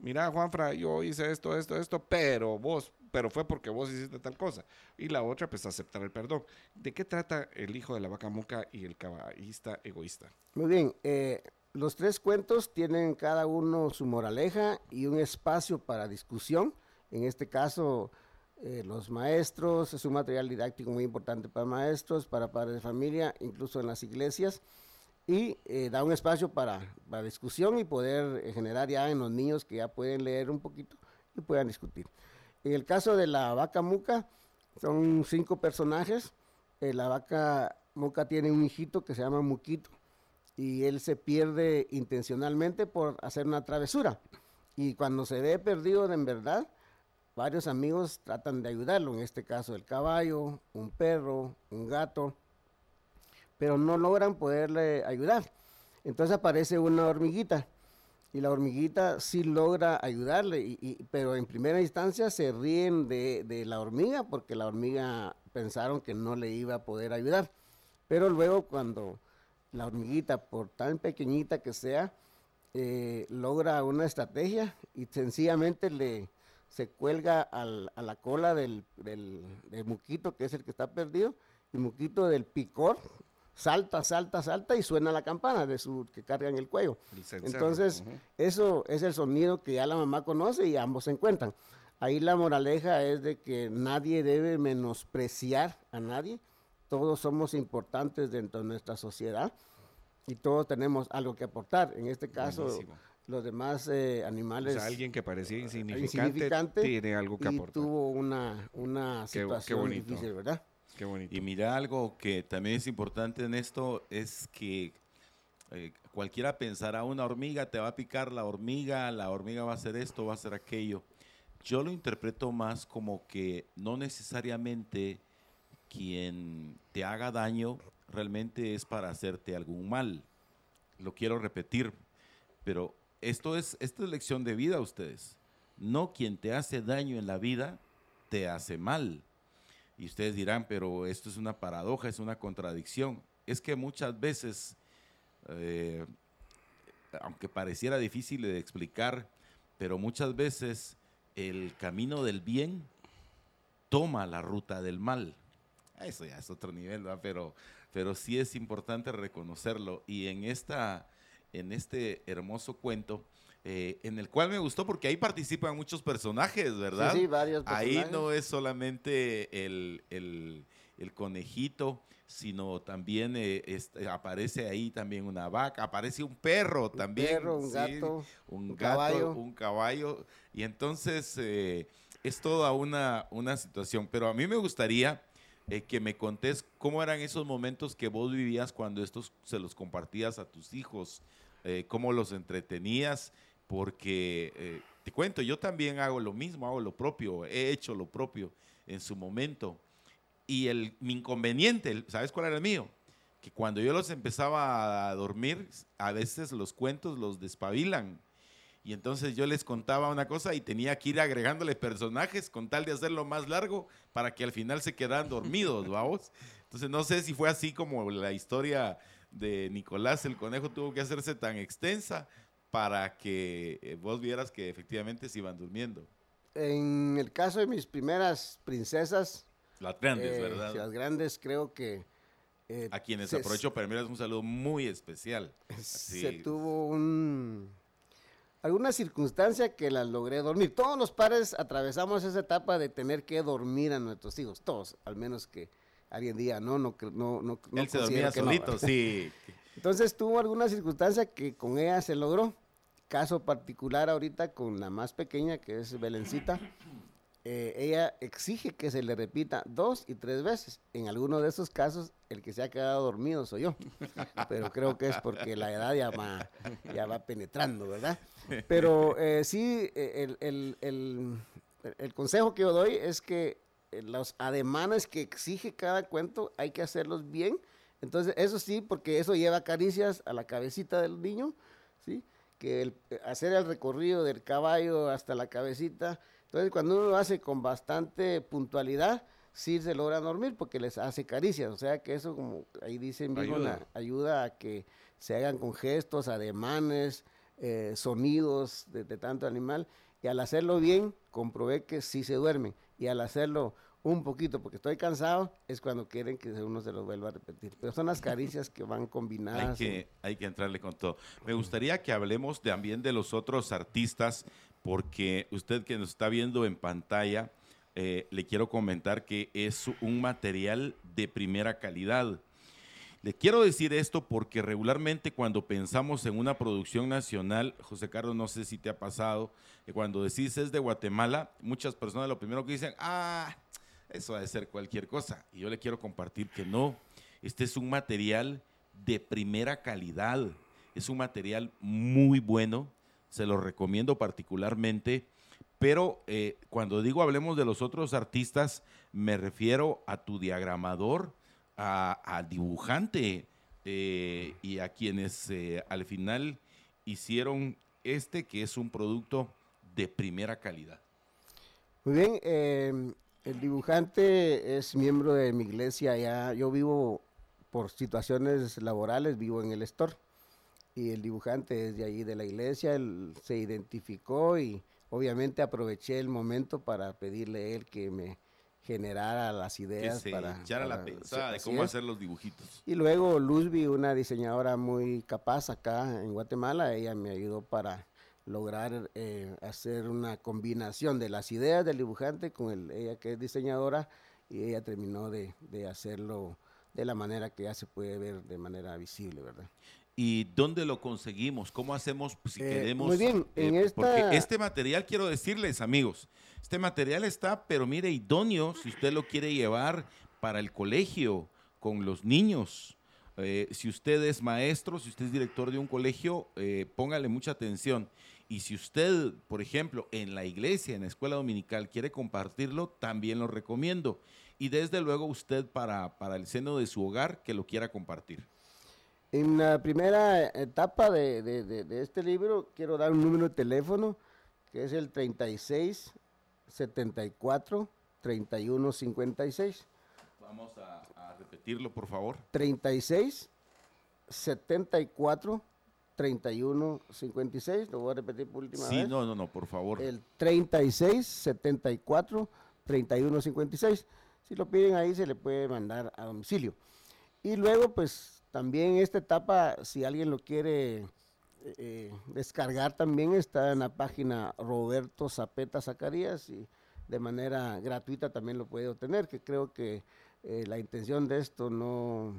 mira Juanfra, yo hice esto, esto, esto, pero vos, pero fue porque vos hiciste tal cosa. Y la otra, pues aceptar el perdón. ¿De qué trata el hijo de la vaca muca y el caballista egoísta? Muy bien, eh, los tres cuentos tienen cada uno su moraleja y un espacio para discusión. En este caso, eh, los maestros, es un material didáctico muy importante para maestros, para padres de familia, incluso en las iglesias, y eh, da un espacio para, discusión y poder eh, generar ya en los niños que ya pueden leer un poquito y puedan discutir. En el caso de la vaca muca, son cinco personajes. la vaca muca tiene un hijito que se llama Muquito y él se pierde intencionalmente por hacer una travesura. Y cuando se ve perdido en verdad, varios amigos tratan de ayudarlo, en este caso el caballo, un perro, un gato, pero no logran poderle ayudar. Entonces aparece una hormiguita y la hormiguita sí logra ayudarle, pero en primera instancia se ríen de, la hormiga porque la hormiga pensaron que no le iba a poder ayudar. Pero luego cuando la hormiguita, por tan pequeñita que sea, eh, logra una estrategia y sencillamente le se cuelga a la cola del, muquito, que es el que está perdido, y muquito del picor salta, salta, salta y suena la campana de su que carga en el cuello. Entonces, eso es el sonido que ya la mamá conoce y ambos se encuentran. Ahí la moraleja es de que nadie debe menospreciar a nadie, todos somos importantes dentro de nuestra sociedad y todos tenemos algo que aportar. En este caso, los demás eh, animales. O sea, alguien que parecía insignificante, tiene algo que y aportar. Tuvo una, una situación difícil, ¿verdad? Qué bonito. Y mira algo que también es importante en esto es que eh, cualquiera pensará una hormiga te va a picar la hormiga, la hormiga va a hacer esto, va a hacer aquello. Yo lo interpreto más como que no necesariamente quien te haga daño realmente es para hacerte algún mal. Lo quiero repetir, pero esto es, esto es lección de vida a ustedes. No quien te hace daño en la vida te hace mal. Y ustedes dirán, pero esto es una paradoja, es una contradicción. Es que muchas veces, eh, aunque pareciera difícil de explicar, pero muchas veces el camino del bien toma la ruta del mal. Eso ya es otro nivel, Pero, pero sí es importante reconocerlo. Y en, esta, en este hermoso cuento, eh, en el cual me gustó porque ahí participan muchos personajes, ¿verdad? Sí, varios personajes. Ahí no es solamente el, el, conejito, sino también eh, aparece ahí también una vaca, aparece un perro también. Un perro, un gato, un, gato, caballo. un caballo. Y entonces eh, es toda una, una situación. Pero a mí me gustaría eh, que me contés cómo eran esos momentos que vos vivías cuando estos se los compartías a tus hijos, cómo los entretenías, porque eh, te cuento, yo también hago lo mismo, hago lo propio, he hecho lo propio en su momento. Y el, mi inconveniente, ¿sabes cuál era el mío? Que cuando yo los empezaba a dormir, a veces los cuentos los despabilan y entonces yo les contaba una cosa y tenía que ir agregándole personajes con tal de hacerlo más largo para que al final se quedaran dormidos, vamos. Entonces no sé si fue así como la historia de Nicolás el conejo tuvo que hacerse tan extensa para que eh, vos vieras que efectivamente se iban durmiendo. En el caso de mis primeras princesas, las grandes, eh, ¿verdad? Las grandes creo que... Eh, a quienes aprovecho para enviarles un saludo muy especial. Se tuvo un alguna circunstancia que las logré dormir. Todos los padres atravesamos esa etapa de tener que dormir a nuestros hijos, todos, al menos que alguien diga, no, no, no, no. Él se dormía solito, sí. Entonces tuvo alguna circunstancia que con ella se logró. Caso particular ahorita con la más pequeña, que es Belencita. Eh, ella exige que se le repita dos y tres veces. En alguno de esos casos, el que se ha quedado dormido soy yo. Pero creo que es porque la edad ya va, ya va penetrando, ¿verdad? Pero eh, sí, eh, el, el consejo que yo doy es que los ademanes que exige cada cuento hay que hacerlos bien. Entonces, eso sí, porque eso lleva caricias a la cabecita del niño, ¿sí? Que el, hacer el recorrido del caballo hasta la cabecita. Entonces, cuando uno lo hace con bastante puntualidad, sí se logra dormir porque les hace caricias. O sea que eso, como ahí dicen, ayuda. ayuda a que se hagan con gestos, ademanes, eh, sonidos de, tanto animal. Y al hacerlo bien, comprobé que sí se duermen. Y al hacerlo un poquito, porque estoy cansado, es cuando quieren que uno se lo vuelva a repetir. Pero son las caricias que van combinadas. Hay que, hay que entrarle con todo. Me gustaría que hablemos también de los otros artistas, porque usted que nos está viendo en pantalla, eh, le quiero comentar que es un material de primera calidad. Le quiero decir esto porque regularmente cuando pensamos en una producción nacional, José Carlos, no sé si te ha pasado, que cuando decís es de Guatemala, muchas personas lo primero que dicen, ah, eso ha de ser cualquier cosa. Y yo le quiero compartir que no, este es un material de primera calidad, es un material muy bueno, se lo recomiendo particularmente pero eh, cuando digo hablemos de los otros artistas, me refiero a tu diagramador, al dibujante eh, y a quienes eh, al final hicieron este que es un producto de primera calidad. Muy bien, el dibujante es miembro de mi iglesia, ya yo vivo por situaciones laborales, vivo en el store. Y el dibujante es de ahí de la iglesia, él se identificó y obviamente aproveché el momento para pedirle a él que me generara las ideas para echara la pensada de cómo hacer los dibujitos. Y luego Luzby, una diseñadora muy capaz acá en Guatemala, ella me ayudó para lograr eh, hacer una combinación de las ideas del dibujante con el, ella que es diseñadora y ella terminó de, de hacerlo de la manera que ya se puede ver de manera visible, ¿verdad? ¿Y dónde lo conseguimos? ¿Cómo hacemos pues, si Eh, queremos? muy bien, en eh, esta- Porque este material, quiero decirles, amigos, este material está, pero mire, idóneo si usted lo quiere llevar para el colegio con los niños. Eh, si usted es maestro, si usted es director de un colegio, eh, póngale mucha atención. Y si usted, por ejemplo, en la iglesia, en la escuela dominical, quiere compartirlo, también lo recomiendo. Y desde luego usted para, para el seno de su hogar, que lo quiera compartir. En la primera etapa de, de- de- de este libro quiero dar un número de teléfono que es el 36 74 31 56. Vamos a, a repetirlo, por favor. 36 74 31 56. Lo voy a repetir por última Sí, vez. no, no, no, por favor. El 36 74 31 56. Si lo piden ahí se le puede mandar a domicilio. Y luego pues también esta etapa, si alguien lo quiere eh, descargar también está en la página Roberto Zapeta Zacarías y de manera gratuita también lo puede obtener, que creo que eh, la intención de esto no,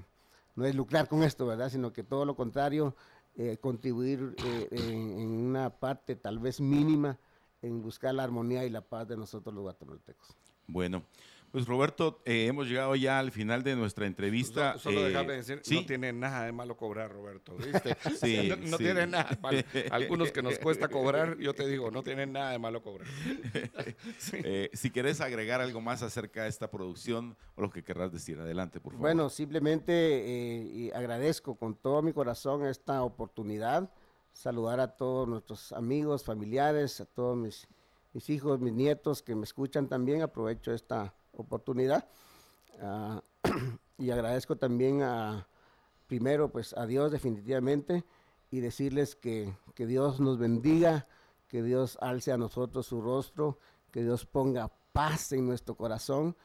no es lucrar con esto, ¿verdad? Sino que todo lo contrario, eh, contribuir eh, en, en una parte tal vez mínima en buscar la armonía y la paz de nosotros los guatemaltecos. Bueno, pues Roberto, eh, hemos llegado ya al final de nuestra entrevista. So- Solo Eh, dejarme decir, sí. no tiene nada de malo cobrar, Roberto, ¿viste? Sí, no no sí. tiene nada de. Algunos que nos cuesta cobrar, yo te digo, no tienen nada de malo cobrar. Sí. Eh, si querés agregar algo más acerca de esta producción o lo que querrás decir, adelante, por favor. Bueno, simplemente eh, y agradezco con todo mi corazón esta oportunidad, saludar a todos nuestros amigos, familiares, a todos mis, mis hijos, mis nietos que me escuchan también, aprovecho esta oportunidad. Ah, y agradezco también a, primero pues a Dios definitivamente y decirles que, que Dios nos bendiga, que Dios alce a nosotros su rostro, que Dios ponga paz en nuestro corazón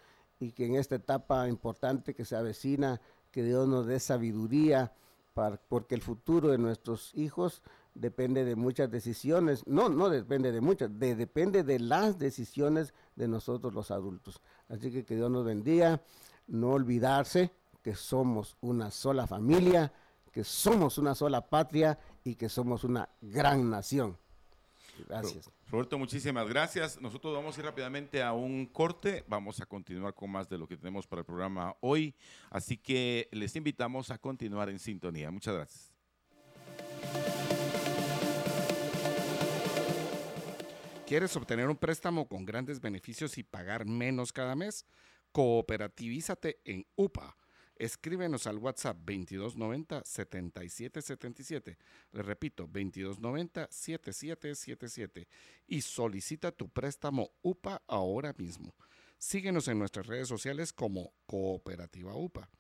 y que en esta etapa importante que se avecina, que Dios nos dé sabiduría, para, porque el futuro de nuestros hijos depende de muchas decisiones, no, no depende de muchas, de- depende de las decisiones de nosotros los adultos. Así que que Dios nos bendiga, no olvidarse que somos una sola familia, que somos una sola patria y que somos una gran nación. Gracias. Roberto, muchísimas gracias. Nosotros vamos a ir rápidamente a un corte. Vamos a continuar con más de lo que tenemos para el programa hoy. Así que les invitamos a continuar en sintonía. Muchas gracias. ¿Quieres obtener un préstamo con grandes beneficios y pagar menos cada mes? Cooperativízate en UPA. Escríbenos al WhatsApp 2290-7777. Le repito, 2290-7777. Y solicita tu préstamo UPA ahora mismo. Síguenos en nuestras redes sociales como Cooperativa UPA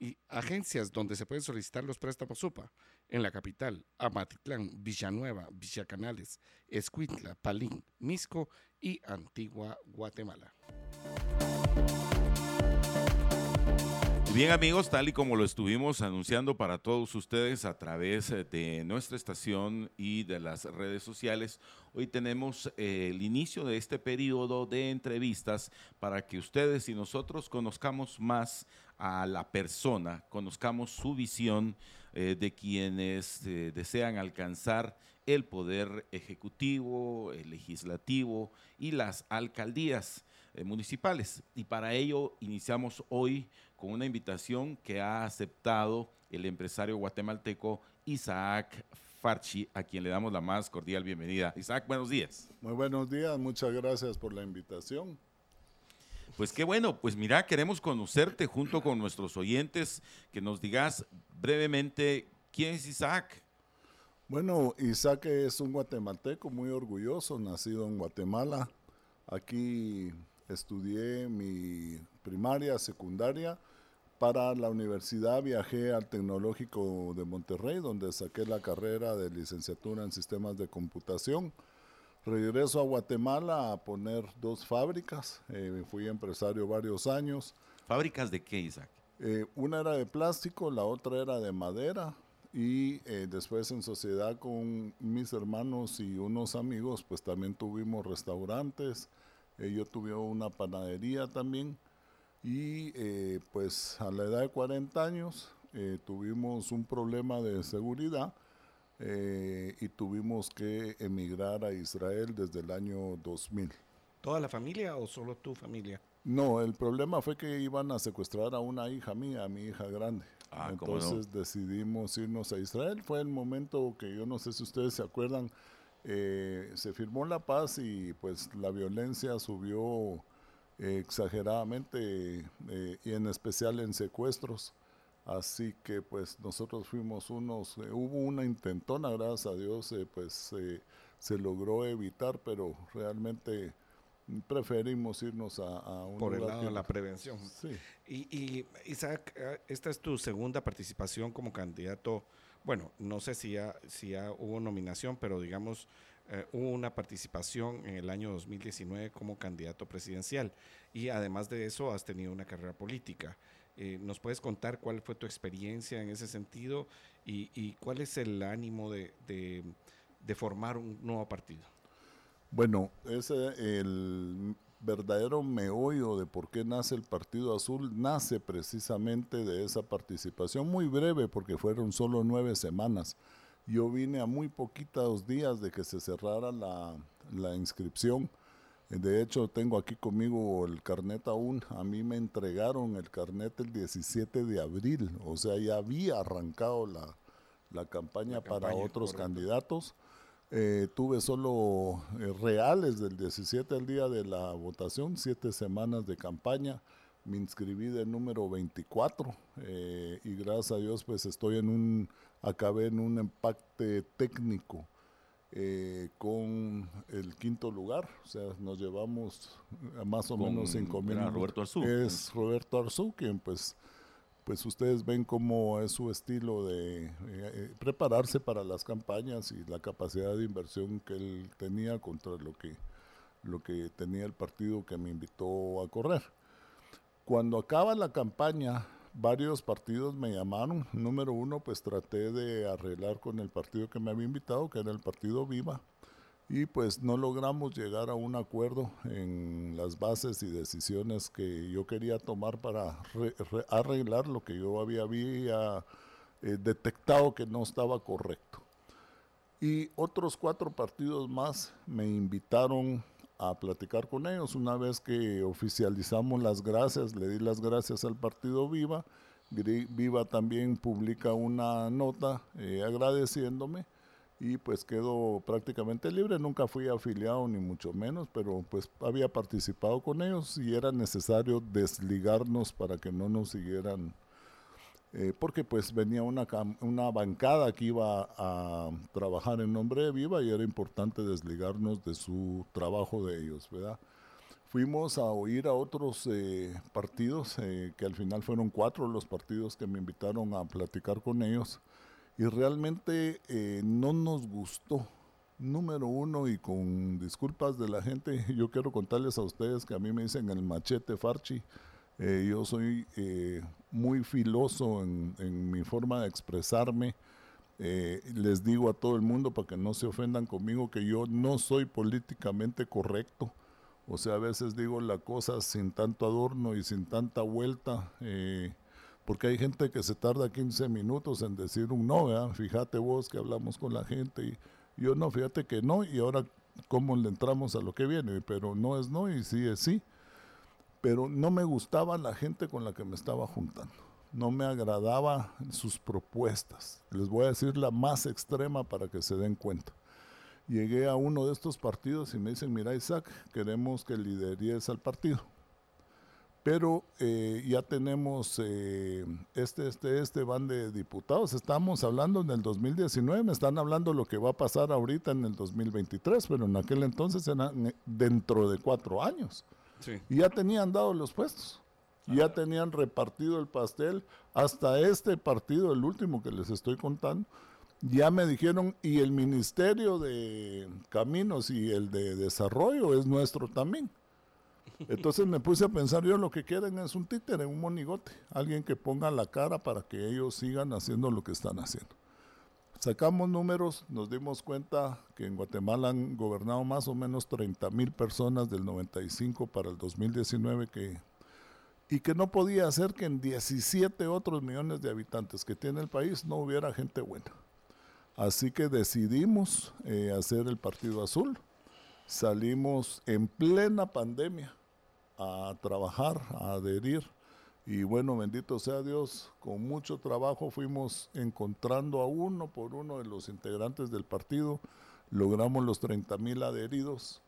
y agencias donde se pueden solicitar los préstamos UPA en la capital, Amatitlán, Villanueva, Villacanales, Escuintla, Palín, Misco y Antigua Guatemala. Bien amigos, tal y como lo estuvimos anunciando para todos ustedes a través eh, de nuestra estación y de las redes sociales, hoy tenemos eh, el inicio de este periodo de entrevistas para que ustedes y nosotros conozcamos más a la persona, conozcamos su visión eh, de quienes desean alcanzar el poder ejecutivo, el legislativo y las alcaldías municipales. Y para ello iniciamos hoy con una invitación que ha aceptado el empresario guatemalteco Isaac Farchi, a quien le damos la más cordial bienvenida. Isaac, buenos días. Muy buenos días, muchas gracias por la invitación. Pues qué bueno, pues mira, queremos conocerte junto con nuestros oyentes, que nos digas brevemente quién es Isaac. Bueno, Isaac es un guatemalteco muy orgulloso, nacido en Guatemala. Aquí estudié mi primaria, secundaria para la universidad viajé al Tecnológico de Monterrey, donde saqué la carrera de licenciatura en sistemas de computación. Regreso a Guatemala a poner dos fábricas. Eh, fui empresario varios años. ¿Fábricas de qué, Isaac? Eh, una era de plástico, la otra era de madera. Y eh, después en sociedad con mis hermanos y unos amigos, pues también tuvimos restaurantes. yo tuve una panadería también. Y eh, pues a la edad de 40 años eh, tuvimos un problema de seguridad eh, y tuvimos que emigrar a Israel desde el año 2000. ¿Toda la familia o solo tu familia? No, el problema fue que iban a secuestrar a una hija mía, a mi hija grande. Ah, Entonces decidimos irnos a Israel. Fue el momento que yo no sé si ustedes se acuerdan, se firmó la paz y pues la violencia subió exageradamente eh, y en especial en secuestros. Así que pues nosotros fuimos unos, eh, hubo una intentona, gracias a Dios, eh, pues se logró evitar, pero realmente preferimos irnos a, a un Por el lado de la prevención. Sí. Y, y, Isaac, esta es tu segunda participación como candidato. Bueno, no sé si ya, si ya hubo nominación, pero digamos eh, hubo una participación en el año 2019 como candidato presidencial y además de eso has tenido una carrera política. Eh, ¿Nos puedes contar cuál fue tu experiencia en ese sentido y, cuál es el ánimo de, formar un nuevo partido? Bueno, ese el verdadero meollo de por qué nace el Partido Azul nace precisamente de esa participación muy breve porque fueron solo nueve semanas yo vine a muy poquitos días de que se cerrara la inscripción. De hecho, tengo aquí conmigo el carnet aún. A mí me entregaron el carnet el 17 de abril, o sea, ya había arrancado la, la campaña para otros candidatos. Eh, tuve solo eh, reales del 17 al día de la votación, siete semanas de campaña. Me inscribí de número 24 eh, y gracias a Dios pues estoy en un acabé en un empate técnico eh, con el quinto lugar, o sea, nos llevamos más o menos cinco mil. Roberto Arzú. Es Roberto Arzú, quien pues, pues ustedes ven cómo es su estilo de eh, eh, prepararse para las campañas y la capacidad de inversión que él tenía contra lo que, lo que tenía el partido que me invitó a correr. Cuando acaba la campaña, varios partidos me llamaron. Número uno, pues traté de arreglar con el partido que me había invitado, que era el partido Viva. Y pues no logramos llegar a un acuerdo en las bases y decisiones que yo quería tomar para arreglar lo que yo había, había eh, detectado que no estaba correcto. Y otros cuatro partidos más me invitaron a platicar con ellos. Una vez que oficializamos las gracias, le di las gracias al partido Viva. Viva también publica una nota eh, agradeciéndome y pues quedo prácticamente libre. Nunca fui afiliado ni mucho menos, pero pues había participado con ellos y era necesario desligarnos para que no nos siguieran, eh, porque pues venía una, una bancada que iba a trabajar en nombre de Viva y era importante desligarnos de su trabajo de ellos, ¿verdad? Fuimos a oír a otros eh, partidos, eh, que al final fueron cuatro los partidos que me invitaron a platicar con ellos y realmente eh, no nos gustó. Número uno, y con disculpas de la gente, yo quiero contarles a ustedes que a mí me dicen el machete Farchi. Eh, yo soy eh, muy filoso en, mi forma de expresarme. les digo a todo el mundo para que no se ofendan conmigo que yo no soy políticamente correcto. O sea, a veces digo la cosa sin tanto adorno y sin tanta vuelta porque hay gente que se tarda 15 minutos en decir un no, ¿verdad? fíjate vos que hablamos con la gente y yo no, fíjate que no, y ahora cómo le entramos a lo que viene, pero no es no y sí es sí. Pero no me gustaba la gente con la que me estaba juntando, no me agradaba sus propuestas. Les voy a decir la más extrema para que se den cuenta. Llegué a uno de estos partidos y me dicen, mira Isaac, queremos que lideries al partido pero eh, ya tenemos eh, este, este, este van de diputados. Estamos hablando en el 2019, me están hablando lo que va a pasar ahorita en el 2023, pero en aquel entonces era dentro de cuatro años. Y ya tenían dado los puestos, ya tenían repartido el pastel, hasta este partido, el último que les estoy contando, ya me dijeron, y el Ministerio de Caminos y el de Desarrollo es nuestro también. Entonces me puse a pensar, yo lo que quieren es un títere, un monigote, alguien que ponga la cara para que ellos sigan haciendo lo que están haciendo. Sacamos números, nos dimos cuenta que en Guatemala han gobernado más o menos 30 mil personas del 95 para el 2019 que, y que no podía ser que en 17 otros millones de habitantes que tiene el país no hubiera gente buena. Así que decidimos eh, hacer el Partido Azul. Salimos en plena pandemia a trabajar, a adherir. Y bueno, bendito sea Dios, con mucho trabajo fuimos encontrando a uno por uno de los integrantes del partido, logramos los 30 mil adheridos,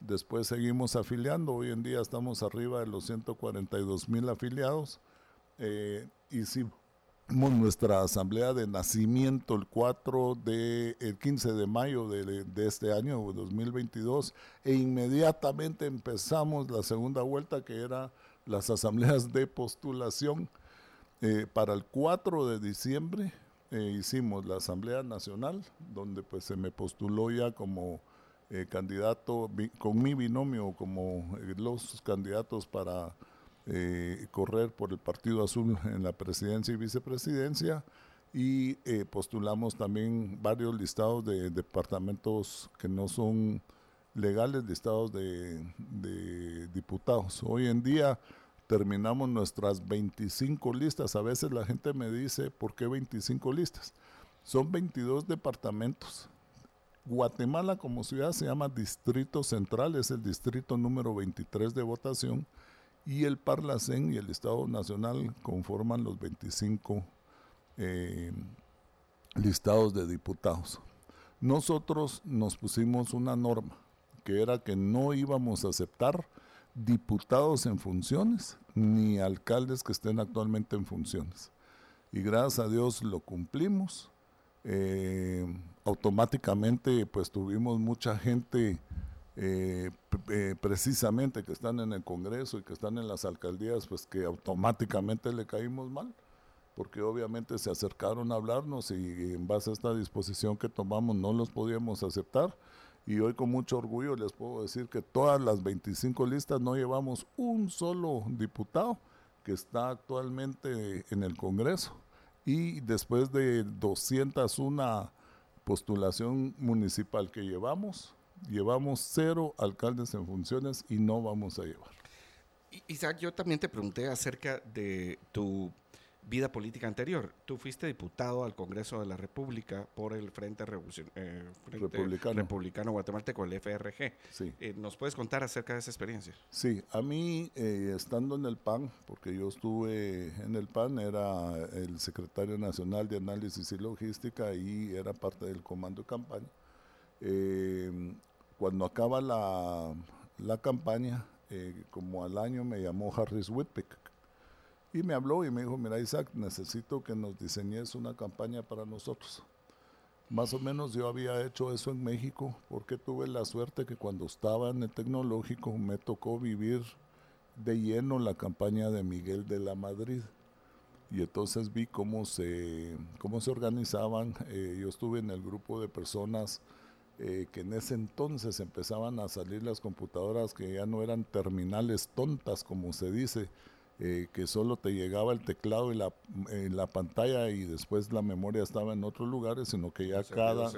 después seguimos afiliando, hoy en día estamos arriba de los 142 mil afiliados, eh, hicimos nuestra asamblea de nacimiento el 4 de, el 15 de mayo de, de, este año 2022 e inmediatamente empezamos la segunda vuelta que era las asambleas de postulación. Eh, para el 4 de diciembre eh, hicimos la asamblea nacional donde pues se me postuló ya como eh, candidato con mi binomio como los candidatos para correr por el Partido Azul en la presidencia y vicepresidencia y postulamos también varios listados de departamentos que no son legales, de, de diputados. Hoy en día terminamos nuestras 25 listas. A veces la gente me dice, ¿por qué 25 listas? Son 22 departamentos. Guatemala como ciudad se llama Distrito Central, es el distrito número 23 de votación y el Parlacén y el Estado Nacional conforman los 25 eh, listados de diputados. Nosotros nos pusimos una norma que era que no íbamos a aceptar diputados en funciones ni alcaldes que estén actualmente en funciones. Y gracias a Dios lo cumplimos. Eh, automáticamente pues tuvimos mucha gente eh, eh, precisamente que están en el Congreso y que están en las alcaldías, pues que automáticamente le caímos mal, porque obviamente se acercaron a hablarnos y, en base a esta disposición que tomamos no los podíamos aceptar. Y hoy con mucho orgullo les puedo decir que todas las 25 listas no llevamos un solo diputado que está actualmente en el Congreso. Y después de 201 postulación municipal que llevamos, llevamos cero alcaldes en funciones y no vamos a llevar. Isaac, yo también te pregunté acerca de tu vida política anterior. Tú fuiste diputado al Congreso de la República por el Frente, eh, Republicano. Republicano. Guatemalteco, el FRG. Sí. Eh, ¿Nos puedes contar acerca de esa experiencia? Sí, a mí, eh, estando en el PAN, porque yo estuve en el PAN, era el secretario nacional de análisis y logística y era parte del comando de campaña. cuando acaba la, la campaña, como al año me llamó Harris Whitpick, y me habló y me dijo, mira Isaac, necesito que nos diseñes una campaña para nosotros. Más o menos yo había hecho eso en México porque tuve la suerte que cuando estaba en el tecnológico me tocó vivir de lleno la campaña de Miguel de la Madrid. Y entonces vi cómo se, cómo se organizaban. Eh, yo estuve en el grupo de personas eh, que en ese entonces empezaban a salir las computadoras que ya no eran terminales tontas, como se dice, eh, que solo te llegaba el teclado y la, la pantalla y después la memoria estaba en otros lugares, sino que ya cada...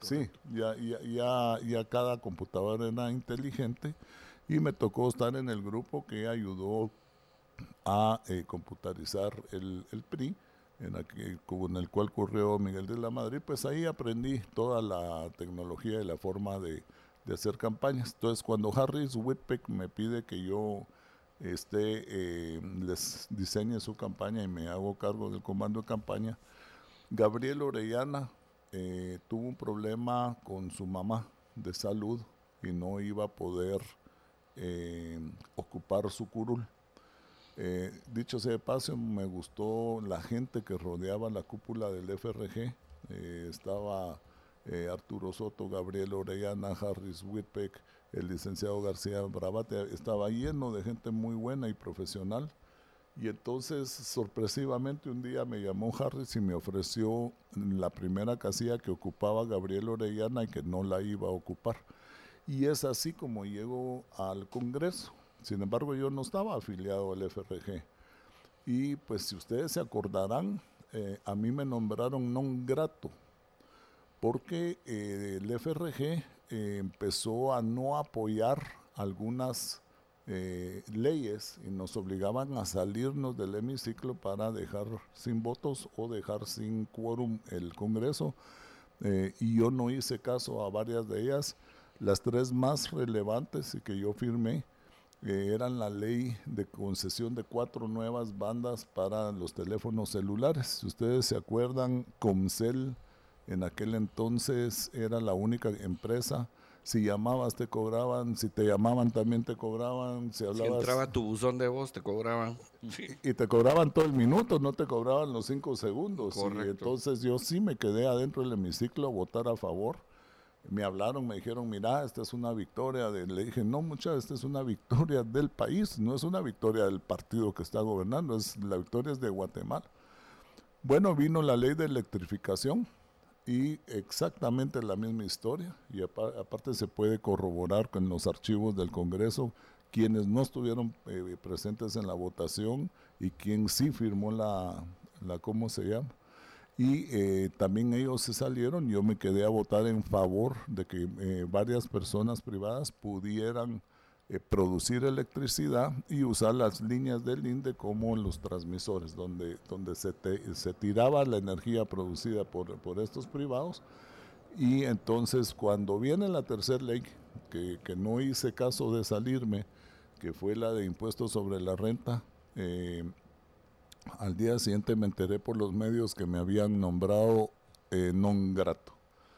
sí, ya, ya, ya, cada computadora era inteligente y me tocó estar en el grupo que ayudó a eh, computarizar el, el PRI, en aquel, con el cual corrió Miguel de la Madrid, pues ahí aprendí toda la tecnología y la forma de, de hacer campañas. Entonces, cuando Harris Whitpeck me pide que yo este, eh, les diseñe su campaña y me hago cargo del comando de campaña. Gabriel Orellana eh, tuvo un problema con su mamá de salud y no iba a poder eh, ocupar su curul. dicho sea de paso, me gustó la gente que rodeaba la cúpula del FRG. estaba Arturo Soto, Gabriel Orellana, Harris Whitpeck, el licenciado García Bravate, estaba lleno de gente muy buena y profesional. Y entonces, sorpresivamente, un día me llamó Harris y me ofreció la primera casilla que ocupaba Gabriel Orellana y que no la iba a ocupar. Y es así como llego al Congreso. Sin embargo, yo no estaba afiliado al FRG. Y pues si ustedes se acordarán, eh, a mí me nombraron non grato, porque eh, el FRG eh, empezó a no apoyar algunas eh, leyes y nos obligaban a salirnos del hemiciclo para dejar sin votos o dejar sin quórum el Congreso. Eh, y yo no hice caso a varias de ellas. Las tres más relevantes y que yo firmé eran la ley de concesión de cuatro nuevas bandas para los teléfonos celulares. Si ustedes se acuerdan, Comcel en aquel entonces era la única empresa. Si llamabas te cobraban, si te llamaban también te cobraban, si hablabas... Si entraba tu buzón de voz te cobraban. Y, te cobraban todo el minuto, no te cobraban los cinco segundos. Y entonces yo sí me quedé adentro del hemiciclo a votar a favor. Me hablaron, me dijeron, mira, esta es una victoria. De... Le dije, no, mucha, esta es una victoria del país, no es una victoria del partido que está gobernando, es la victoria es de Guatemala. Bueno, vino la ley de electrificación y exactamente la misma historia y aparte se puede corroborar con los archivos del Congreso quienes no estuvieron eh, presentes en la votación y quien sí firmó la, la ¿cómo se llama? Y eh, también ellos se salieron, yo me quedé a votar en favor de que eh, varias personas privadas pudieran eh, producir electricidad y usar las líneas del INDE como los transmisores, donde, donde se, se tiraba la energía producida por, por, estos privados. Y entonces cuando viene la tercera ley, que, que, no hice caso de salirme, que fue la de impuestos sobre la renta, eh, al día siguiente me enteré por los medios que me habían nombrado eh, non grato.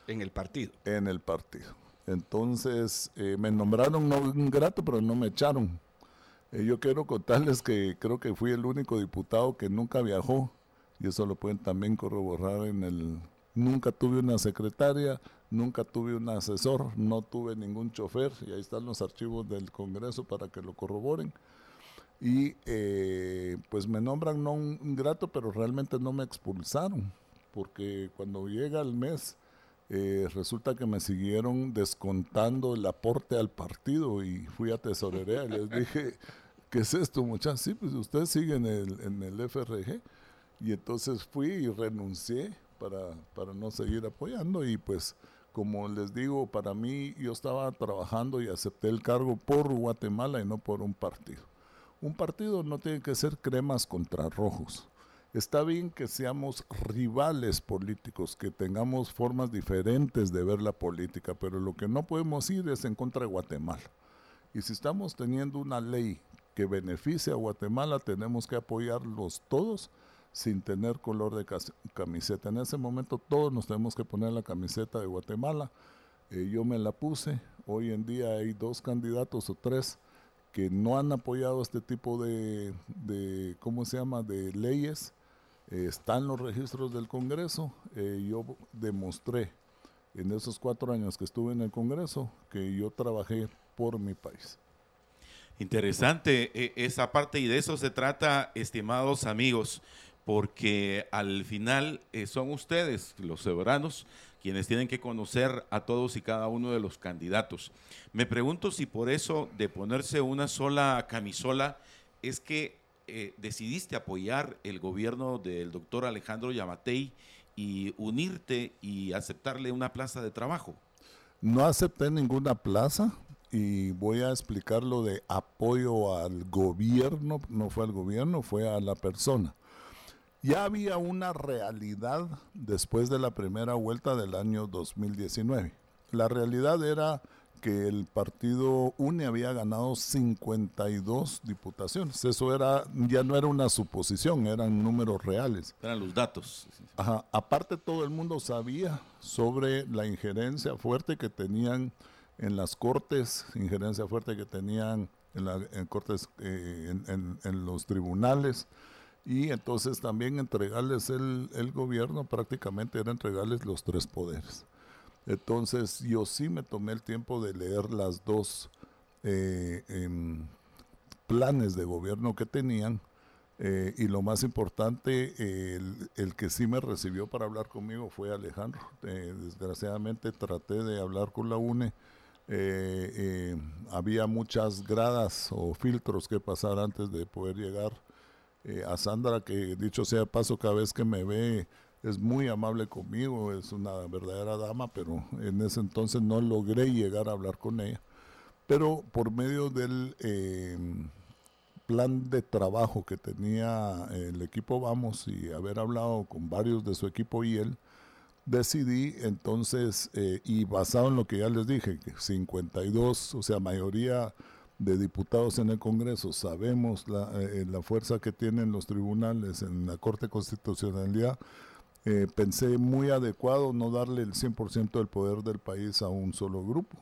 En el partido. En el partido. Entonces eh, me nombraron no grato, pero no me echaron. Eh, yo quiero contarles que creo que fui el único diputado que nunca viajó, y eso lo pueden también corroborar en el... Nunca tuve una secretaria, nunca tuve un asesor, no tuve ningún chofer, y ahí están los archivos del Congreso para que lo corroboren. Y eh, pues me nombran no un grato, pero realmente no me expulsaron, porque cuando llega el mes eh, resulta que me siguieron descontando el aporte al partido y fui a tesorería y les dije, ¿qué es esto muchachos? Sí, pues usted sigue en el, en el FRG. Y entonces fui y renuncié para, para no seguir apoyando y pues como les digo, para mí yo estaba trabajando y acepté el cargo por Guatemala y no por un partido. Un partido no tiene que ser cremas contra rojos. Está bien que seamos rivales políticos, que tengamos formas diferentes de ver la política, pero lo que no podemos ir es en contra de Guatemala. Y si estamos teniendo una ley que beneficie a Guatemala, tenemos que apoyarlos todos sin tener color de camiseta. En ese momento todos nos tenemos que poner la camiseta de Guatemala. Eh, yo me la puse. Hoy en día hay dos candidatos o tres que no han apoyado este tipo de, de ¿cómo se llama?, de leyes eh, están los registros del Congreso. Eh, yo demostré en esos cuatro años que estuve en el Congreso que yo trabajé por mi país. Interesante eh, esa parte y de eso se trata, estimados amigos, porque al final son ustedes, los soberanos, quienes tienen que conocer a todos y cada uno de los candidatos. Me pregunto si por eso de ponerse una sola camisola es que eh, decidiste apoyar el gobierno del doctor Alejandro Yamatei y unirte y aceptarle una plaza de trabajo? No acepté ninguna plaza y voy a explicar lo de apoyo al gobierno, no fue al gobierno, fue a la persona. Ya había una realidad después de la primera vuelta del año 2019. La realidad era que el partido UNE había ganado 52 diputaciones. Eso era ya no era una suposición, eran números reales. Eran los datos. Ajá. Aparte todo el mundo sabía sobre la injerencia fuerte que tenían en las cortes, injerencia fuerte que tenían en, las cortes, eh, en, los tribunales. Y entonces también entregarles el, el gobierno prácticamente era entregarles los tres poderes. Entonces yo sí me tomé el tiempo de leer las dos eh, em, planes de gobierno que tenían eh, y lo más importante, el, que sí me recibió para hablar conmigo fue Alejandro. Eh, desgraciadamente traté de hablar con la UNE. había muchas gradas o filtros que pasar antes de poder llegar a Sandra, que dicho sea paso, cada vez que me ve es muy amable conmigo, es una verdadera dama, pero en ese entonces no logré llegar a hablar con ella. Pero por medio del em, plan de trabajo que tenía el equipo Vamos y haber hablado con varios de su equipo y él, decidí entonces, eh, y basado en lo que ya les dije, que 52, o sea, mayoría de diputados en el Congreso, sabemos la, eh, la fuerza que tienen los tribunales en la Corte Constitucionalidad, eh, pensé muy adecuado no darle el 100% del poder del país a un solo grupo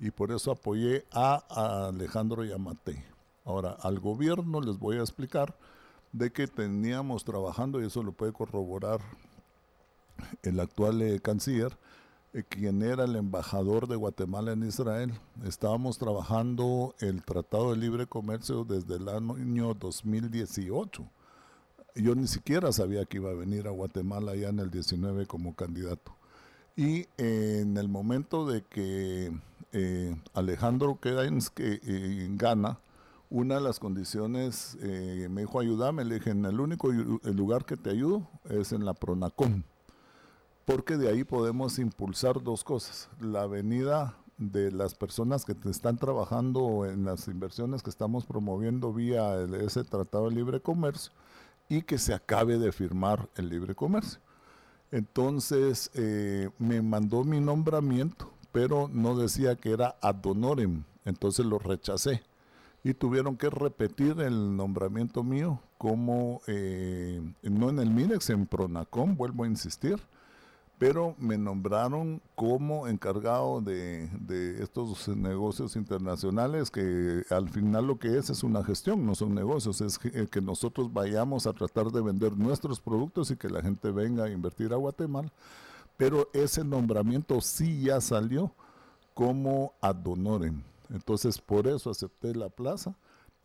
y por eso apoyé a, Alejandro Yamate. Ahora, al gobierno les voy a explicar de que teníamos trabajando, y eso lo puede corroborar el actual eh, canciller, eh, quien era el embajador de Guatemala en Israel. Estábamos trabajando el Tratado de Libre Comercio desde el año 2018 yo ni siquiera sabía que iba a venir a Guatemala ya en el 19 como candidato. Y en el momento de que eh, Alejandro que eh, gana, una de las condiciones eh, me dijo ayúdame, le dije, en el único el lugar que te ayudo es en la Pronacom, porque de ahí podemos impulsar dos cosas, la venida de las personas que están trabajando en las inversiones que estamos promoviendo vía ese Tratado de Libre Comercio y que se acabe de firmar el libre comercio. Entonces eh, me mandó mi nombramiento, pero no decía que era ad honorem, entonces lo rechacé. Y tuvieron que repetir el nombramiento mío como, eh, no en el MINEX, en Pronacom, vuelvo a insistir, pero me nombraron como encargado de, estos negocios internacionales que al final lo que es es una gestión, no son negocios, es que, que, nosotros vayamos a tratar de vender nuestros productos y que la gente venga a invertir a Guatemala, pero ese nombramiento sí ya salió como ad entonces por eso acepté la plaza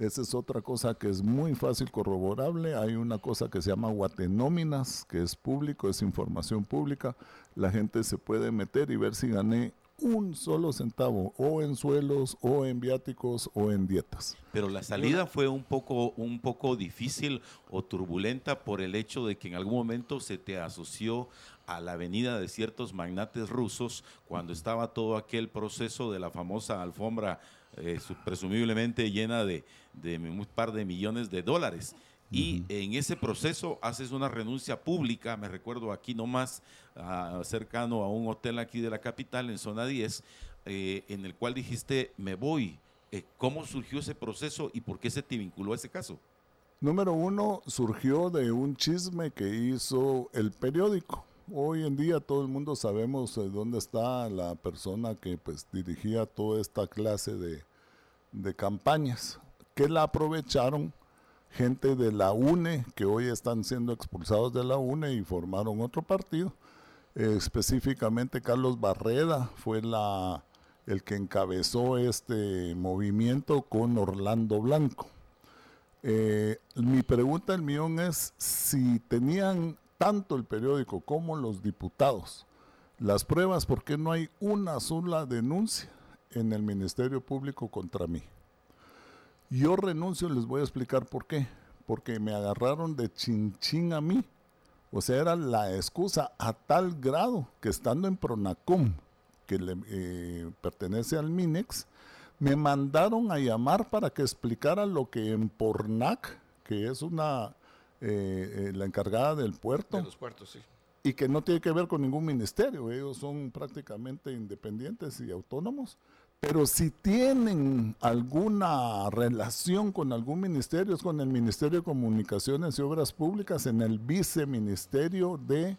esa es otra cosa que es muy fácil corroborable. Hay una cosa que se llama Guatenóminas, que es público, es información pública. La gente se puede meter y ver si gané un solo centavo, o en suelos, o en viáticos, o en dietas. Pero la salida fue un poco, un poco difícil o turbulenta por el hecho de que en algún momento se te asoció a la venida de ciertos magnates rusos cuando estaba todo aquel proceso de la famosa alfombra eh, presumiblemente llena de, un par de millones de dólares. y en ese proceso haces una renuncia pública, me recuerdo aquí nomás, ah, cercano a un hotel aquí de la capital, en zona 10, eh, en el cual dijiste, me voy. Eh, ¿Cómo surgió ese proceso y por qué se te vinculó a ese caso? Número uno, surgió de un chisme que hizo el periódico. Hoy en día todo el mundo sabemos eh, dónde está la persona que pues dirigía toda esta clase de, de campañas, que la aprovecharon gente de la UNE, que hoy están siendo expulsados de la UNE y formaron otro partido. Específicamente Carlos Barreda fue la, el que encabezó este movimiento con Orlando Blanco. Eh, mi pregunta el millón es si tenían tanto el periódico como los diputados las pruebas, ¿por qué no hay una sola denuncia en el Ministerio Público contra mí? Yo renuncio, les voy a explicar por qué. Porque me agarraron de chinchín a mí. O sea, era la excusa a tal grado que estando en Pronacom, que le eh, pertenece al Minex, me mandaron a llamar para que explicara lo que en Pornac, que es una eh, eh, la encargada del puerto. De los puertos, sí. Y que no tiene que ver con ningún ministerio, ellos son prácticamente independientes y autónomos. Pero si tienen alguna relación con algún ministerio, es con el Ministerio de Comunicaciones y Obras Públicas, en el Viceministerio de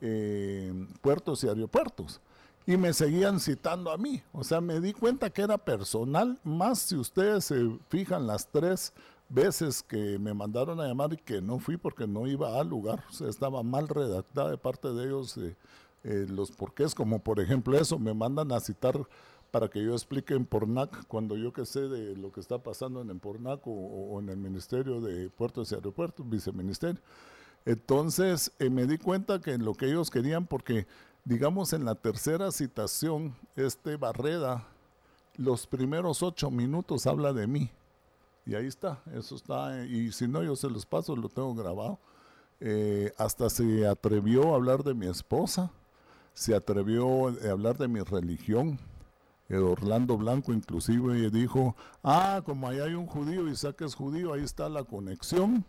eh, Puertos y Aeropuertos. Y me seguían citando a mí. O sea, me di cuenta que era personal, más si ustedes se fijan las tres veces que me mandaron a llamar y que no fui porque no iba al lugar. O sea, estaba mal redactada de parte de ellos eh, eh, los porqués, como por ejemplo eso, me mandan a citar para que yo explique en Pornac, cuando yo que sé de lo que está pasando en Pornac o, en el Ministerio de Puertos y Aeropuertos, viceministerio. Entonces eh, me di cuenta que lo que ellos querían, porque digamos en la tercera citación, este Barreda, los primeros ocho minutos habla de mí. Y ahí está, eso está, y si no yo se los paso, lo tengo grabado. Eh, hasta se atrevió a hablar de mi esposa, se atrevió a hablar de mi religión, Orlando Blanco inclusive dijo, ah, como ahí hay un judío, Isaac es judío, ahí está la conexión.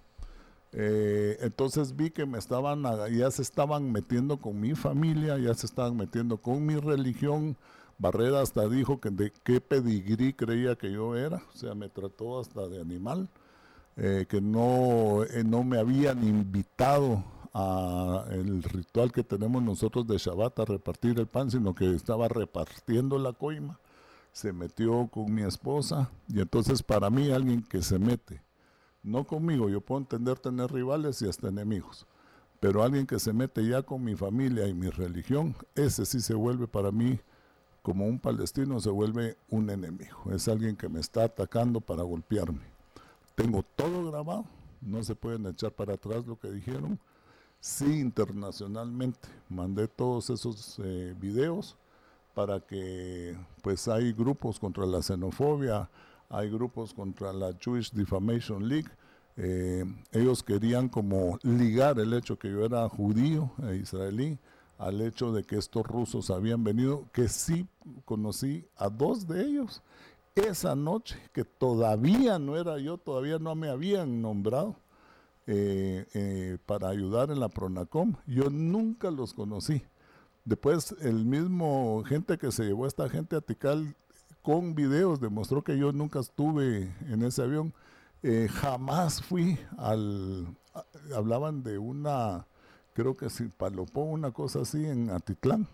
Eh, entonces vi que me estaban, ya se estaban metiendo con mi familia, ya se estaban metiendo con mi religión. Barrera hasta dijo que de qué pedigrí creía que yo era, o sea, me trató hasta de animal, eh, que no, eh, no me habían invitado el ritual que tenemos nosotros de Shabbat a repartir el pan, sino que estaba repartiendo la coima. Se metió con mi esposa y entonces para mí alguien que se mete, no conmigo, yo puedo entender tener rivales y hasta enemigos, pero alguien que se mete ya con mi familia y mi religión, ese sí se vuelve para mí como un palestino, se vuelve un enemigo. Es alguien que me está atacando para golpearme. Tengo todo grabado, no se pueden echar para atrás lo que dijeron sí internacionalmente. Mandé todos esos eh, videos para que pues hay grupos contra la xenofobia, hay grupos contra la Jewish Defamation League. Eh, ellos querían como ligar el hecho que yo era judío e israelí al hecho de que estos rusos habían venido, que sí conocí a dos de ellos esa noche, que todavía no era yo, todavía no me habían nombrado eh, eh, para ayudar en la Pronacom. Yo nunca los conocí. Después, el mismo gente que se llevó a esta gente a Tikal con videos demostró que yo nunca estuve en ese avión. Eh, jamás fui al. hablaban de una. Creo que si Palopó, una cosa así en Atitlán.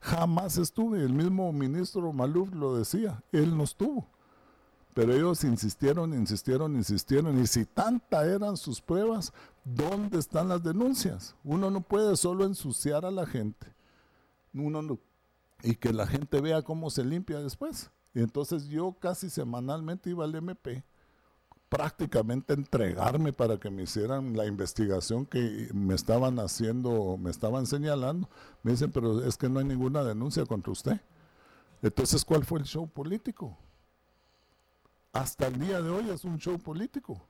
Jamás estuve. El mismo ministro Maluf lo decía. Él no estuvo. Pero ellos insistieron, insistieron, insistieron. Y si tanta eran sus pruebas, ¿dónde están las denuncias? Uno no puede solo ensuciar a la gente. Uno no, y que la gente vea cómo se limpia después. Y entonces yo casi semanalmente iba al MP, prácticamente entregarme para que me hicieran la investigación que me estaban haciendo, me estaban señalando. Me dicen, pero es que no hay ninguna denuncia contra usted. Entonces, ¿cuál fue el show político? Hasta el día de hoy es un show político.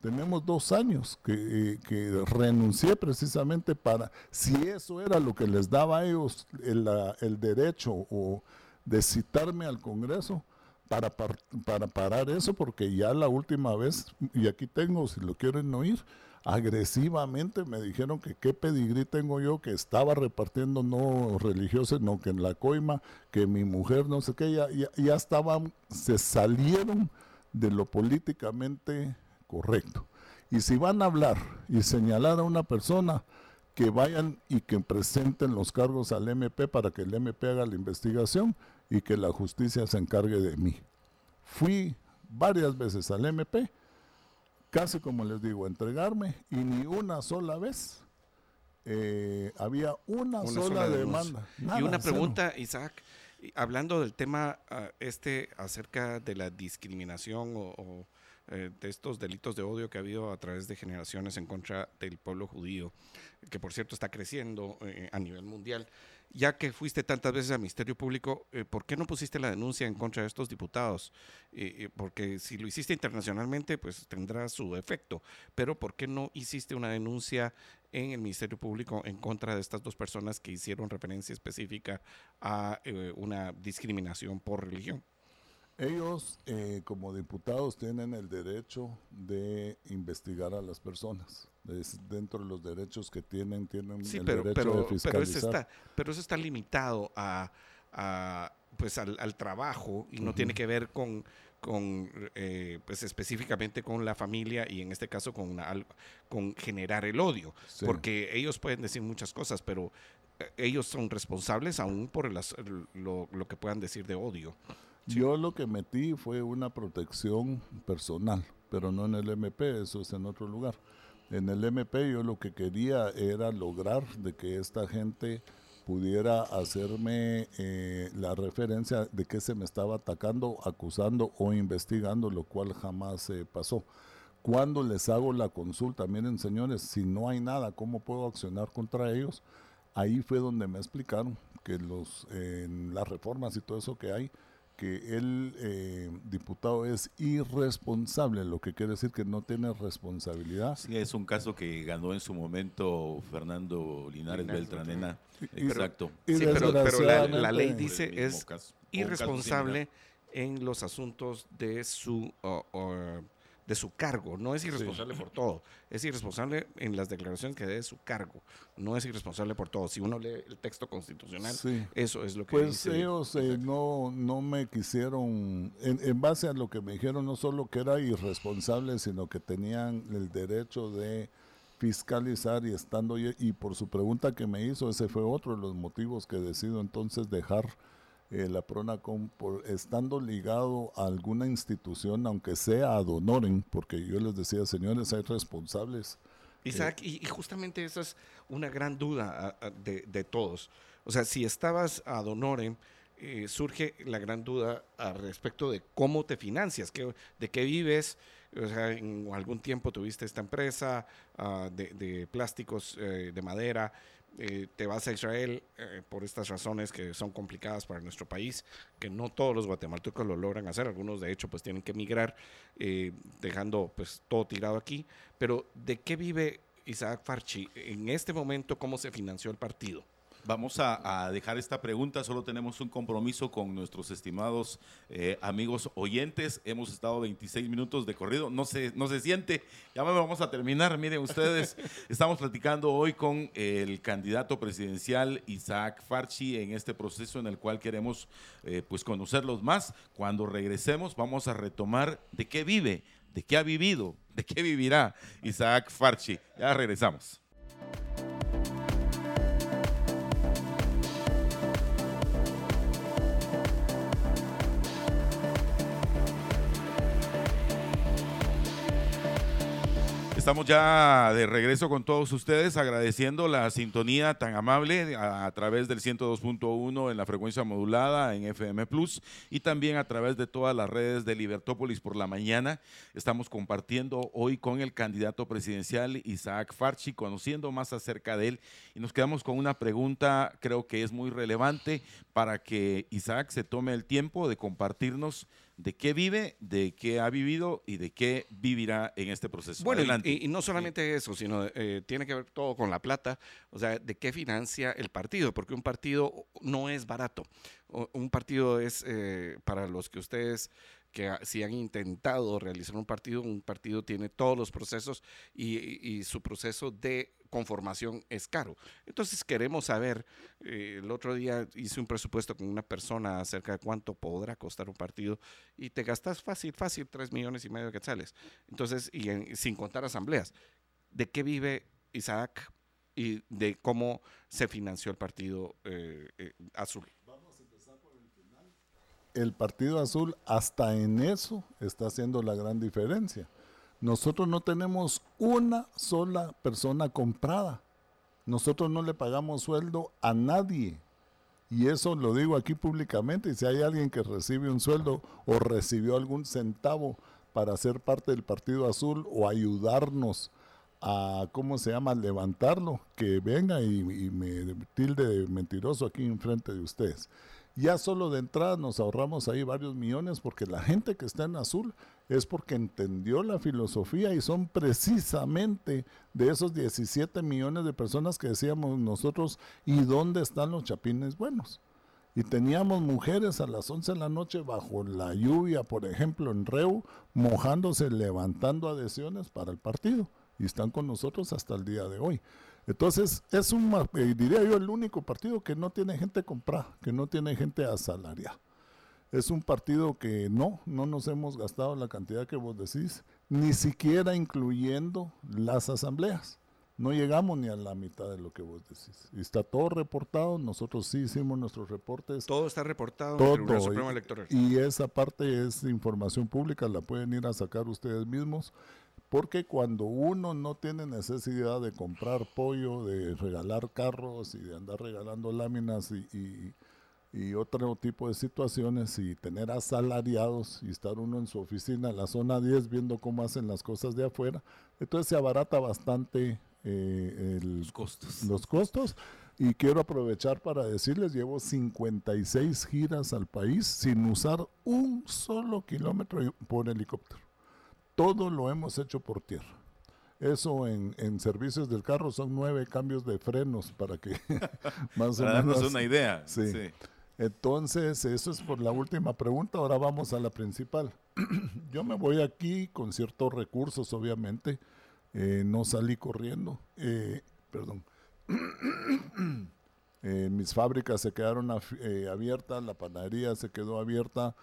Tenemos dos años que, renuncié precisamente para, si eso era lo que les daba a ellos el, derecho o de citarme al Congreso, para, para parar eso, porque ya la última vez, y aquí tengo, si lo quieren oír, agresivamente me dijeron que qué pedigrí tengo yo, que estaba repartiendo no religiosos, no que en la coima, que mi mujer no sé qué, ya, ya, estaban, se salieron de lo políticamente correcto. Y si van a hablar y señalar a una persona, que vayan y que presenten los cargos al MP para que el MP haga la investigación y que la justicia se encargue de mí. Fui varias veces al MP casi como les digo, entregarme y ni una sola vez eh, había una, sola, demanda. y una pregunta, Isaac, hablando del tema ah, este acerca de la discriminación o, eh, de estos delitos de odio que ha habido a través de generaciones en contra del pueblo judío, que por cierto está creciendo eh, a nivel mundial ya que fuiste tantas veces al Ministerio Público, eh, ¿por qué no pusiste la denuncia en contra de estos diputados? Eh, eh, porque si lo hiciste internacionalmente, pues tendrá su efecto, pero ¿por qué no hiciste una denuncia en el Ministerio Público en contra de estas dos personas que hicieron referencia específica a una discriminación por religión? Ellos, como diputados, tienen el derecho de investigar a las personas dentro de los derechos que tienen, tienen el derecho de fiscalizar. Pero eso está, pero eso está limitado a, pues al, trabajo y no tiene que ver con, con eh, pues específicamente con la familia y en este caso con, con generar el odio. Porque ellos pueden decir muchas cosas, pero eh, ellos son responsables aún por lo, lo, que puedan decir de odio. Yo lo que metí fue una protección personal, pero no en el MP, eso es en otro lugar. En el MP yo lo que quería era lograr de que esta gente pudiera hacerme eh, la referencia de que se me estaba atacando, acusando o investigando, lo cual jamás pasó. Cuando les hago la consulta, miren señores, si no hay nada, ¿cómo puedo accionar contra ellos? Ahí fue donde me explicaron que los, las reformas y todo eso que hay, que el eh, diputado es irresponsable, lo que quiere decir que no tiene responsabilidad. Sí, es un caso que ganó en su momento Fernando Linares, Beltranena. Exacto. Sí, pero, la, ley dice es irresponsable en los asuntos de su de su cargo. No es irresponsable por todo. Es irresponsable en las declaraciones que dé de su cargo. No es irresponsable por todo. Si uno lee el texto constitucional, eso es lo que pues ellos eh, no, no me quisieron, en, base a lo que me dijeron, no solo que era irresponsable, sino que tenían el derecho de fiscalizar y estando y por su pregunta que me hizo ese fue otro de los motivos que decido entonces dejar eh, la PRONACOM por estando ligado a alguna institución, aunque sea a Donoren, porque yo les decía, señores, hay responsables. Isaac, y, justamente esa es una gran duda de, todos. O sea, si estabas a Donoren, eh, surge la gran duda al respecto de cómo te financias, que, de qué vives. O sea, en algún tiempo tuviste esta empresa ah, de, plásticos eh, de madera eh, te vas a Israel eh, por estas razones que son complicadas para nuestro país, que no todos los guatemaltecos lo logran hacer, algunos de hecho pues tienen que emigrar eh, dejando pues todo tirado aquí, pero ¿de qué vive Isaac Farchi en este momento? ¿Cómo se financió el partido? Vamos a, dejar esta pregunta, solo tenemos un compromiso con nuestros estimados eh, amigos oyentes. Hemos estado 26 minutos de corrido, no se, no se siente, ya vamos a terminar. Miren ustedes, estamos platicando hoy con el candidato presidencial Isaac Farchi en este proceso en el cual queremos eh, pues conocerlos más. Cuando regresemos vamos a retomar de qué vive, de qué ha vivido, de qué vivirá Isaac Farchi. Ya regresamos. Estamos ya de regreso con todos ustedes, agradeciendo la sintonía tan amable a, través del 102.1 en la frecuencia modulada en FM Plus y también a través de todas las redes de Libertópolis por la mañana. Estamos compartiendo hoy con el candidato presidencial Isaac Farchi, conociendo más acerca de él y nos quedamos con una pregunta, creo que es muy relevante para que Isaac se tome el tiempo de compartirnos de qué vive, de qué ha vivido y de qué vivirá en este proceso. Bueno, Y, no solamente eso, sino eh, tiene que ver todo con la plata, o sea, de qué financia el partido, porque un partido no es barato. Un partido es, eh, para los que ustedes que si han intentado realizar un partido, un partido tiene todos los procesos y, su proceso de conformación es caro. Entonces queremos saber, eh, el otro día hice un presupuesto con una persona acerca de cuánto podrá costar un partido y te gastas fácil, fácil, tres millones y medio de quetzales. Entonces, y sin contar asambleas, ¿de qué vive Isaac y de cómo se financió el partido eh, eh, azul? El Partido Azul hasta en eso está haciendo la gran diferencia. Nosotros no tenemos una sola persona comprada. Nosotros no le pagamos sueldo a nadie. Y eso lo digo aquí públicamente. Y si hay alguien que recibe un sueldo o recibió algún centavo para ser parte del Partido Azul o ayudarnos a, ¿cómo se llama?, levantarlo, que venga y, y me tilde de mentiroso aquí enfrente de ustedes. Ya solo de entrada nos ahorramos ahí varios millones porque la gente que está en azul es porque entendió la filosofía y son precisamente de esos 17 millones de personas que decíamos nosotros, ¿y dónde están los chapines buenos? Y teníamos mujeres a las 11 de la noche bajo la lluvia, por ejemplo, en Reu, mojándose, levantando adhesiones para el partido. Y están con nosotros hasta el día de hoy. Entonces, es un, eh, diría yo, el único partido que no tiene gente comprada, que no tiene gente asalariada. Es un partido que no, no nos hemos gastado la cantidad que vos decís, ni siquiera incluyendo las asambleas. No llegamos ni a la mitad de lo que vos decís. Y está todo reportado, nosotros sí hicimos nuestros reportes. Todo está reportado en el Tribunal Supremo Electoral. Y esa parte es información pública, la pueden ir a sacar ustedes mismos. Porque cuando uno no tiene necesidad de comprar pollo, de regalar carros y de andar regalando láminas y, otro tipo de situaciones y tener asalariados y estar uno en su oficina la zona 10 viendo cómo hacen las cosas de afuera, entonces se abarata bastante eh, los costos. Los costos. Y quiero aprovechar para decirles, llevo 56 giras al país sin usar un solo kilómetro por helicóptero todo lo hemos hecho por tierra. Eso en, servicios del carro son nueve cambios de frenos para que más o menos. una idea. Sí. Entonces, eso es por la última pregunta. Ahora vamos a la principal. Yo me voy aquí con ciertos recursos, obviamente. Eh, no salí corriendo. Eh, perdón. Eh, mis fábricas se quedaron abiertas, la panadería se quedó abierta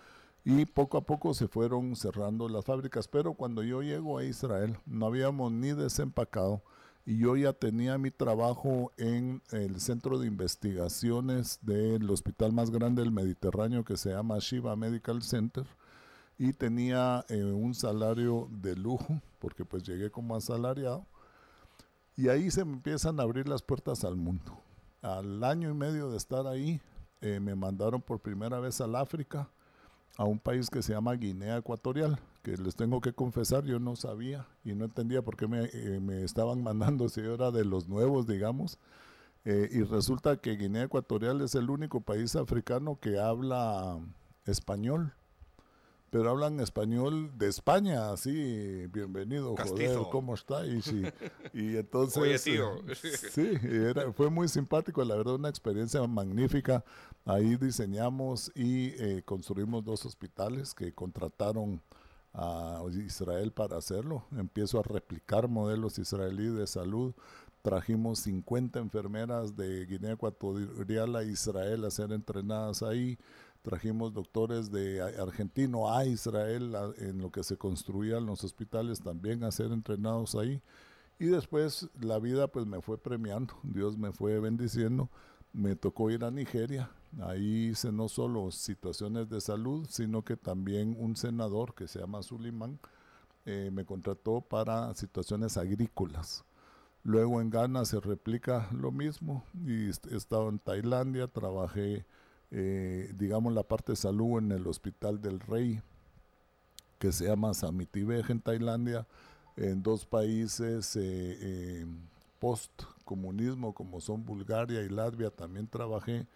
y poco a poco se fueron cerrando las fábricas. Pero cuando yo llego a Israel, no habíamos ni desempacado y yo ya tenía mi trabajo en el centro de investigaciones del hospital más grande del Mediterráneo que se llama Shiva Medical Center y tenía eh, un salario de lujo porque pues llegué como asalariado y ahí se me empiezan a abrir las puertas al mundo. Al año y medio de estar ahí eh, me mandaron por primera vez al África a un país que se llama Guinea Ecuatorial, que les tengo que confesar, yo no sabía y no entendía por qué me, eh, estaban mandando si era de los nuevos, digamos. Eh, y resulta que Guinea Ecuatorial es el único país africano que habla español pero hablan español de España, así, bienvenido, joder, ¿cómo está? Y, y entonces... Oye, tío. sí, era, fue muy simpático, la verdad, una experiencia magnífica. Ahí diseñamos y eh, construimos dos hospitales que contrataron a Israel para hacerlo. Empiezo a replicar modelos israelíes de salud. Trajimos 50 enfermeras de Guinea Ecuatorial a Israel a ser entrenadas ahí trajimos doctores de argentino a Israel en lo que se construían los hospitales también a ser entrenados ahí. Y después la vida pues me fue premiando, Dios me fue bendiciendo, me tocó ir a Nigeria, ahí hice no solo situaciones de salud, sino que también un senador que se llama Sulimán eh, me contrató para situaciones agrícolas. Luego en Ghana se replica lo mismo y he estado en Tailandia, trabajé eh, digamos, la parte de salud en el Hospital del Rey, que se llama Samitibej en Tailandia, en dos países eh, eh, post-comunismo como son Bulgaria y Latvia, también trabajé.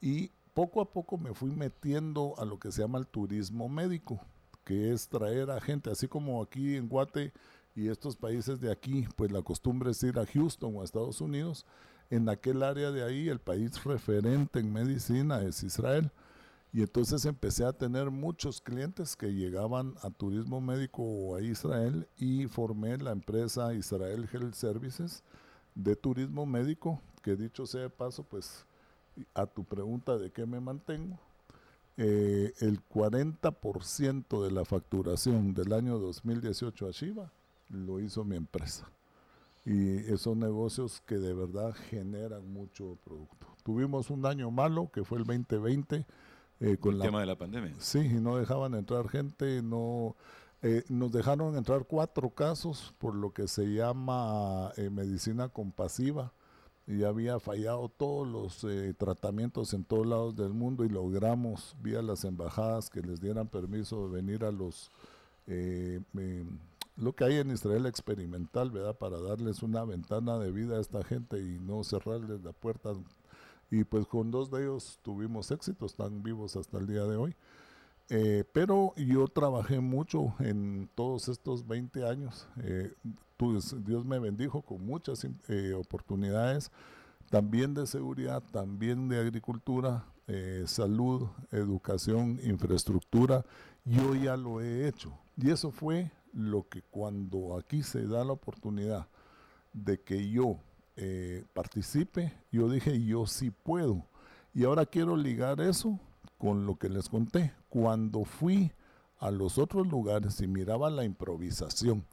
Y poco a poco me fui metiendo a lo que se llama el turismo médico, que es traer a gente, así como aquí en Guate y estos países de aquí, pues la costumbre es ir a Houston o a Estados Unidos, en aquel área de ahí el país referente en medicina es Israel. Y entonces empecé a tener muchos clientes que llegaban a turismo médico a Israel y formé la empresa Israel Health Services de turismo médico, que dicho sea de paso, pues a tu pregunta de qué me mantengo, eh, el 40% de la facturación del año 2018 a Shiva lo hizo mi empresa. Y son negocios que de verdad generan mucho producto. Tuvimos un año malo, que fue el 2020, eh, con el tema de la pandemia. Sí, y no dejaban entrar gente, no eh, nos dejaron entrar cuatro casos por lo que se llama eh, medicina compasiva y había fallado todos los tratamientos en todos lados del mundo y logramos vía las embajadas que les dieran permiso de venir a los lo que hay en Israel experimental, ¿verdad? Para darles una ventana de vida a esta gente y no cerrarles la puerta y pues con dos de ellos tuvimos éxito, están vivos hasta el día de hoy. Eh, pero yo trabajé mucho en todos estos 20 años. Eh, Dios me bendijo con muchas eh, oportunidades, también de seguridad, también de agricultura, salud, educación, infraestructura. Yo ya lo he hecho. Y eso fue lo que cuando aquí se da la oportunidad de que yo eh, participe, yo dije, yo sí puedo. Y ahora quiero ligar eso con lo que les conté. Cuando fui a los otros lugares y miraba la improvisación,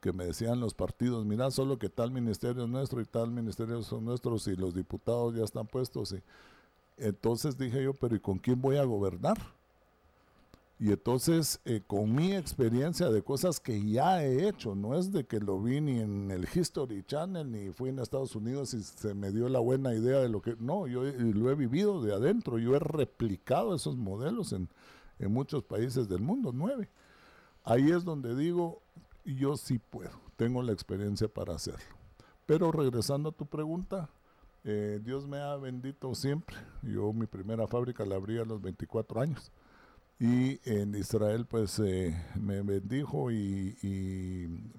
que me decían los partidos, mira, solo que tal ministerio es nuestro y tal ministerio son nuestros y los diputados ya están puestos. Y entonces dije yo, pero ¿y con quién voy a gobernar? Y entonces, eh, con mi experiencia de cosas que ya he hecho, no es de que lo vi ni en el History Channel, ni fui en Estados Unidos y se me dio la buena idea de lo que... No, yo lo he vivido de adentro, yo he replicado esos modelos en, en muchos países del mundo, nueve. Ahí es donde digo, yo sí puedo, tengo la experiencia para hacerlo. Pero regresando a tu pregunta, eh, Dios me ha bendito siempre. Yo mi primera fábrica la abrí a los 24 años y en Israel pues eh, me bendijo y,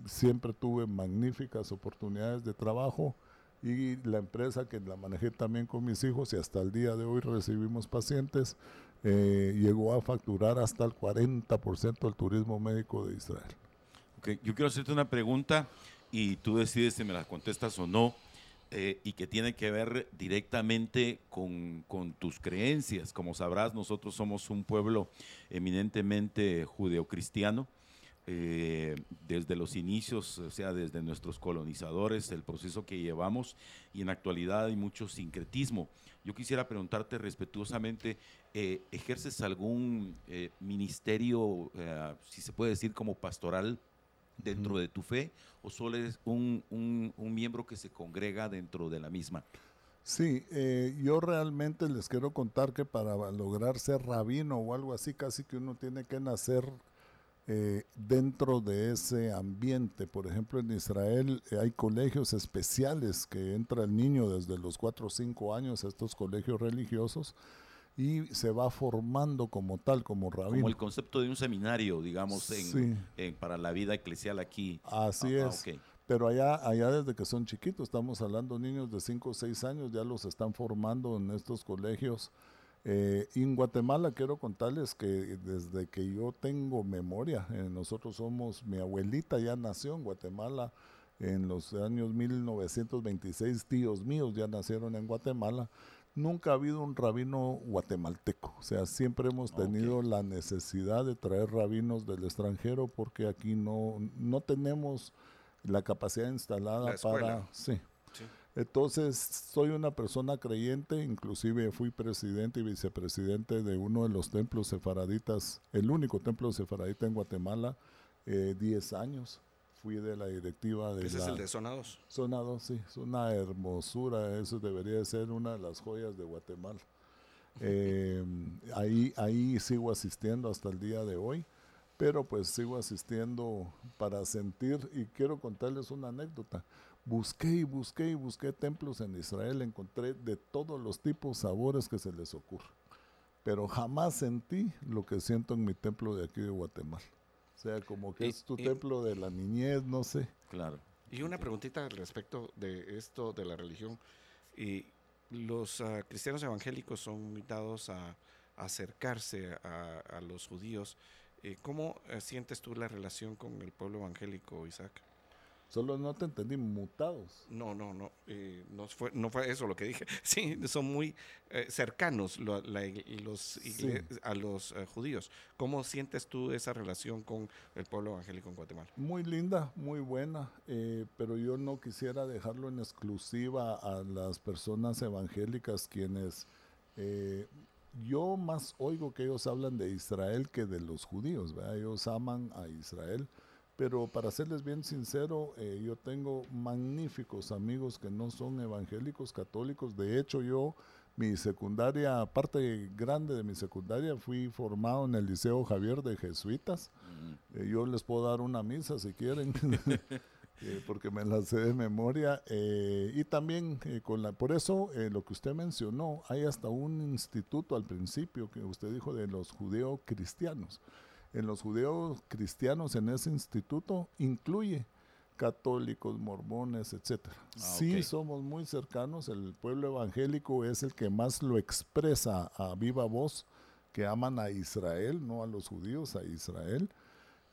siempre tuve magníficas oportunidades de trabajo y la empresa que la manejé también con mis hijos y hasta el día de hoy recibimos pacientes, eh, llegó a facturar hasta el 40% del turismo médico de Israel. Okay. Yo quiero hacerte una pregunta y tú decides si me la contestas o no. Eh, y que tiene que ver directamente con, tus creencias. Como sabrás, nosotros somos un pueblo eminentemente judeocristiano. Eh, desde los inicios, o sea, desde nuestros colonizadores, el proceso que llevamos y en actualidad hay mucho sincretismo. Yo quisiera preguntarte respetuosamente, eh, ¿ejerces algún ministerio, si se puede decir como pastoral, dentro de tu fe o solo eres un, un, miembro que se congrega dentro de la misma? Sí, eh, yo realmente les quiero contar que para lograr ser rabino o algo así, casi que uno tiene que nacer eh, dentro de ese ambiente. Por ejemplo, en Israel eh, hay colegios especiales que entra el niño desde los 4 o 5 años a estos colegios religiosos y se va formando como tal, como rabino. Como el concepto de un seminario, digamos, en, para la vida eclesial aquí. Así ah, es. Pero allá, allá desde que son chiquitos, estamos hablando niños de 5 o 6 años, ya los están formando en estos colegios. Eh, en Guatemala quiero contarles que desde que yo tengo memoria, eh, nosotros somos, mi abuelita ya nació en Guatemala en los años 1926, tíos míos ya nacieron en Guatemala nunca ha habido un rabino guatemalteco. O sea, siempre hemos tenido la necesidad de traer rabinos del extranjero porque aquí no, no tenemos la capacidad instalada para... Sí. Entonces, soy una persona creyente, inclusive fui presidente y vicepresidente de uno de los templos sefaraditas, el único templo sefaradita en Guatemala, 10 eh, años fui de la directiva de ¿Ese es el de Zona 2? Zona 2, sí, es una hermosura, eso debería ser una de las joyas de Guatemala. Eh, ahí, ahí sigo asistiendo hasta el día de hoy, pero pues sigo asistiendo para sentir, y quiero contarles una anécdota. Busqué y busqué y busqué templos en Israel, encontré de todos los tipos, sabores que se les ocurra, pero jamás sentí lo que siento en mi templo de aquí de Guatemala. O sea, como que es tu templo de la niñez, no sé. Claro. Y una preguntita respecto de esto de la religión. Y los ah, cristianos evangélicos son invitados a, acercarse a, a los judíos. Eh, ¿Cómo eh, sientes tú la relación con el pueblo evangélico, Isaac? Solo no te entendí, mutados. No, no, no, eh, no, fue, no fue eso lo que dije. Sí, son muy eh, cercanos lo- la los igle- a los eh, judíos. ¿Cómo sientes tú esa relación con el pueblo evangélico en Guatemala? Muy linda, muy buena, eh, pero yo no quisiera dejarlo en exclusiva a las personas evangélicas quienes eh, yo más oigo que ellos hablan de Israel que de los judíos, ¿verdad? ellos aman a Israel, pero para serles bien sincero, eh, yo tengo magníficos amigos que no son evangélicos católicos, de hecho yo mi secundaria, parte grande de mi secundaria, fui formado en el Liceo Javier de Jesuitas. Eh, yo les puedo dar una misa si quieren, eh, porque me la sé de memoria. y también con la, por eso eh, lo que usted mencionó, hay hasta un instituto al principio que usted dijo de los judeo cristianos. En los judeos cristianos en ese instituto incluye católicos, mormones, etcétera. Ah, sí somos muy cercanos, el pueblo evangélico es el que más lo expresa a viva voz, que aman a Israel, no a los judíos, a Israel.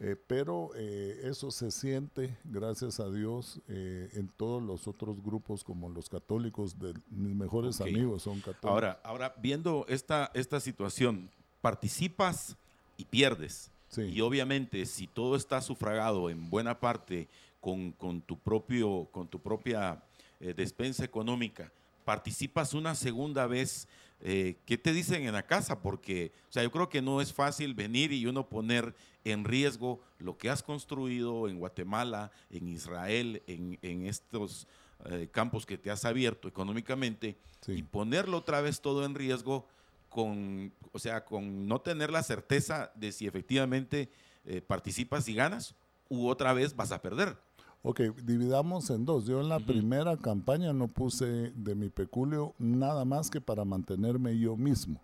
Eh, pero eh, eso se siente, gracias a Dios, eh, en todos los otros grupos como los católicos, de mis mejores amigos son católicos. Ahora, ahora viendo esta, esta situación, participas y pierdes. Sí. Y obviamente, si todo está sufragado en buena parte con, con tu, propio, con tu propia eh, despensa económica, participas una segunda vez, eh, ¿qué te dicen en la casa? Porque, o sea, yo creo que no es fácil venir y uno poner en riesgo lo que has construido en Guatemala, en Israel, en, en estos eh, campos que te has abierto económicamente Sí. y ponerlo otra vez todo en riesgo con, o sea, con no tener la certeza de si efectivamente eh, participas y ganas u otra vez vas a perder. Ok, dividamos en dos. Yo en la primera campaña no puse de mi peculio nada más que para mantenerme yo mismo.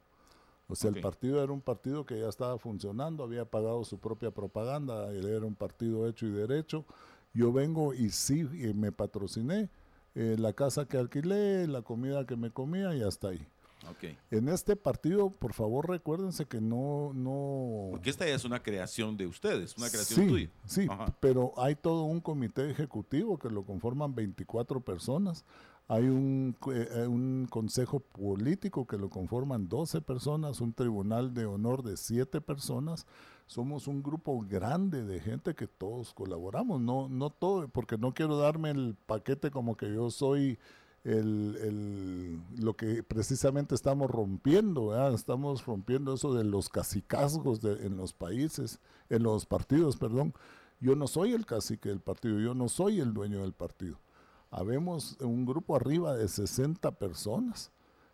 O sea, el partido era un partido que ya estaba funcionando, había pagado su propia propaganda, él era un partido hecho y derecho. Yo vengo y sí, y me patrociné eh, la casa que alquilé, la comida que me comía y hasta ahí. Ok. En este partido, por favor, recuérdense que no, no, Porque esta ya es una creación de ustedes, una creación sí, tuya. Sí, Ajá. pero hay todo un comité ejecutivo que lo conforman 24 personas. Hay un, eh, un consejo político que lo conforman 12 personas, un tribunal de honor de 7 personas. Somos un grupo grande de gente que todos colaboramos. No, no todo, porque no quiero darme el paquete como que yo soy el, el- lo que precisamente estamos rompiendo, estamos rompiendo eso de los cacicazgos de- en los países, en los partidos, perdón. Yo no soy el cacique del partido, yo no soy el dueño del partido. Habemos un grupo arriba de 60 personas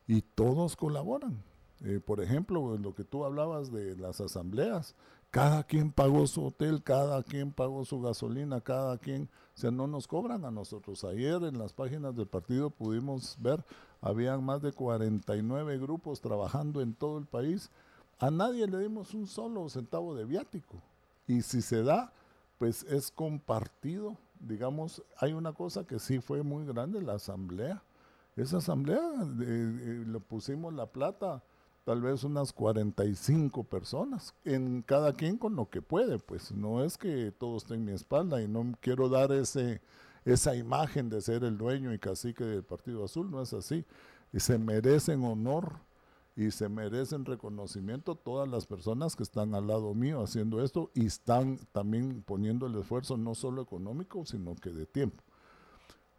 y todos colaboran. Eh, por ejemplo, lo que tú hablabas de las asambleas, cada quien pagó su hotel, cada quien pagó su gasolina, cada quien, o sea, no nos cobran a nosotros. Ayer en las páginas del partido pudimos ver, habían más de 49 grupos trabajando en todo el país. A nadie le dimos un solo centavo de viático. Y si se da, pues es compartido. Digamos, hay una cosa que sí fue muy grande, la asamblea. Esa asamblea, eh, eh, le pusimos la plata, tal vez unas 45 personas, en cada quien con lo que puede, pues no es que todo esté en mi espalda y no quiero dar ese, esa imagen de ser el dueño y cacique del Partido Azul, no es así. Y se merecen honor y se merecen reconocimiento todas las personas que están al lado mío haciendo esto y están también poniendo el esfuerzo no solo económico, sino que de tiempo.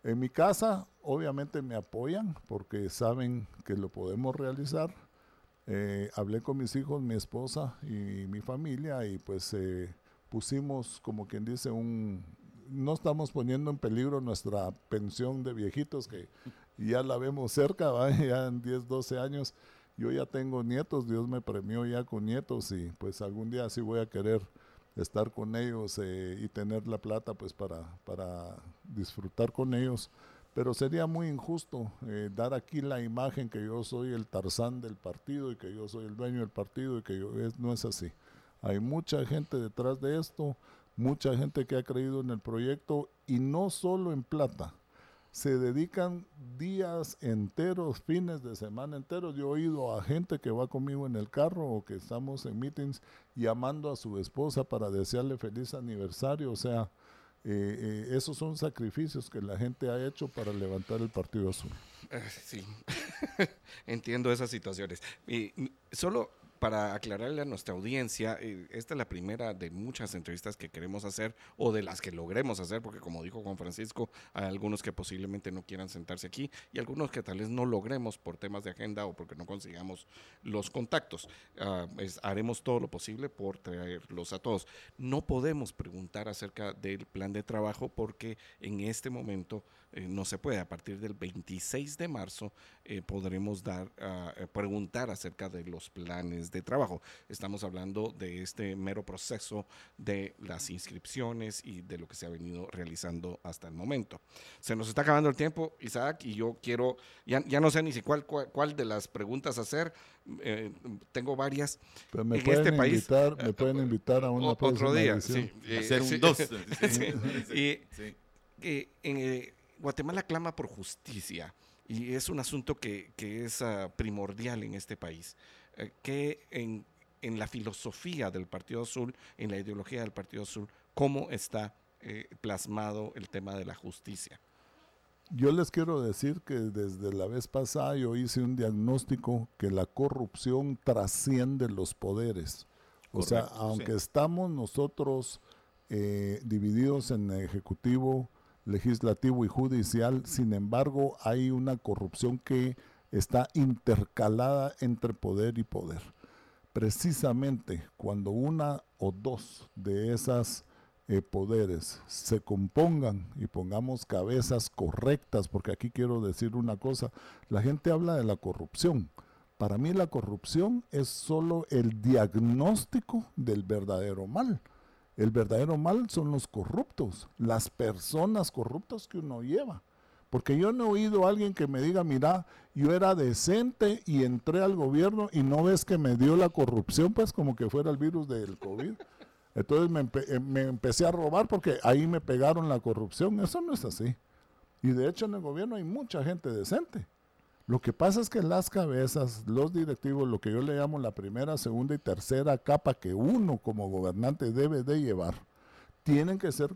En mi casa, obviamente me apoyan porque saben que lo podemos realizar. Eh, hablé con mis hijos, mi esposa y mi familia y pues eh, pusimos, como quien dice, un... No estamos poniendo en peligro nuestra pensión de viejitos que ya la vemos cerca, ¿va? ya en 10, 12 años. Yo ya tengo nietos, Dios me premió ya con nietos y pues algún día sí voy a querer estar con ellos eh, y tener la plata pues para, para disfrutar con ellos. Pero sería muy injusto eh, dar aquí la imagen que yo soy el Tarzán del partido y que yo soy el dueño del partido y que yo no es así. Hay mucha gente detrás de esto, mucha gente que ha creído en el proyecto y no solo en plata. se dedican días enteros, fines de semana enteros. Yo he oído a gente que va conmigo en el carro o que estamos en meetings llamando a su esposa para desearle feliz aniversario. O sea, eh, eh, esos son sacrificios que la gente ha hecho para levantar el Partido Azul. Eh, sí, entiendo esas situaciones. Y solo para aclararle a nuestra audiencia, eh, esta es la primera de muchas entrevistas que queremos hacer o de las que logremos hacer, porque como dijo Juan Francisco, hay algunos que posiblemente no quieran sentarse aquí y algunos que tal vez no logremos por temas de agenda o porque no consigamos los contactos. Ah, haremos todo lo posible por traerlos a todos. No podemos preguntar acerca del plan de trabajo porque en este momento eh, no se puede. A partir del 26 de marzo eh, podremos dar, eh, preguntar acerca de los planes de trabajo. Estamos hablando de este mero proceso de las inscripciones y de lo que se ha venido realizando hasta el momento. Se nos está acabando el tiempo, Isaac, y yo quiero, ya, ya no sé ni si cuál, cuál, de las preguntas hacer. tengo varias. Pero me, pueden este invitar, me pueden invitar a una otro día. Sí, hacer un dos. y, en, Guatemala clama por justicia y es un asunto que, es ah, primordial en este país, eh, que en, la filosofía del Partido Azul, en la ideología del Partido Azul, cómo está eh, plasmado el tema de la justicia. Yo les quiero decir que desde la vez pasada yo hice un diagnóstico que la corrupción trasciende los poderes. o sea, aunque estamos nosotros eh, divididos en Ejecutivo, legislativo y judicial, sin embargo hay una corrupción que está intercalada entre poder y poder. Precisamente cuando una o dos de esas eh, poderes se compongan y pongamos cabezas correctas, porque aquí quiero decir una cosa, la gente habla de la corrupción. Para mí la corrupción es solo el diagnóstico del verdadero mal. El verdadero mal son los corruptos, las personas corruptas que uno lleva. Porque yo no he oído a alguien que me diga, mira, yo era decente y entré al gobierno y no ves que me dio la corrupción, pues como que fuera el virus del COVID. Entonces me, eh, me empecé a robar porque ahí me pegaron la corrupción. Eso no es así. Y de hecho en el gobierno hay mucha gente decente. Lo que pasa es que las cabezas, los directivos, lo que yo le llamo la primera, segunda y tercera capa que uno como gobernante debe de llevar, tienen que ser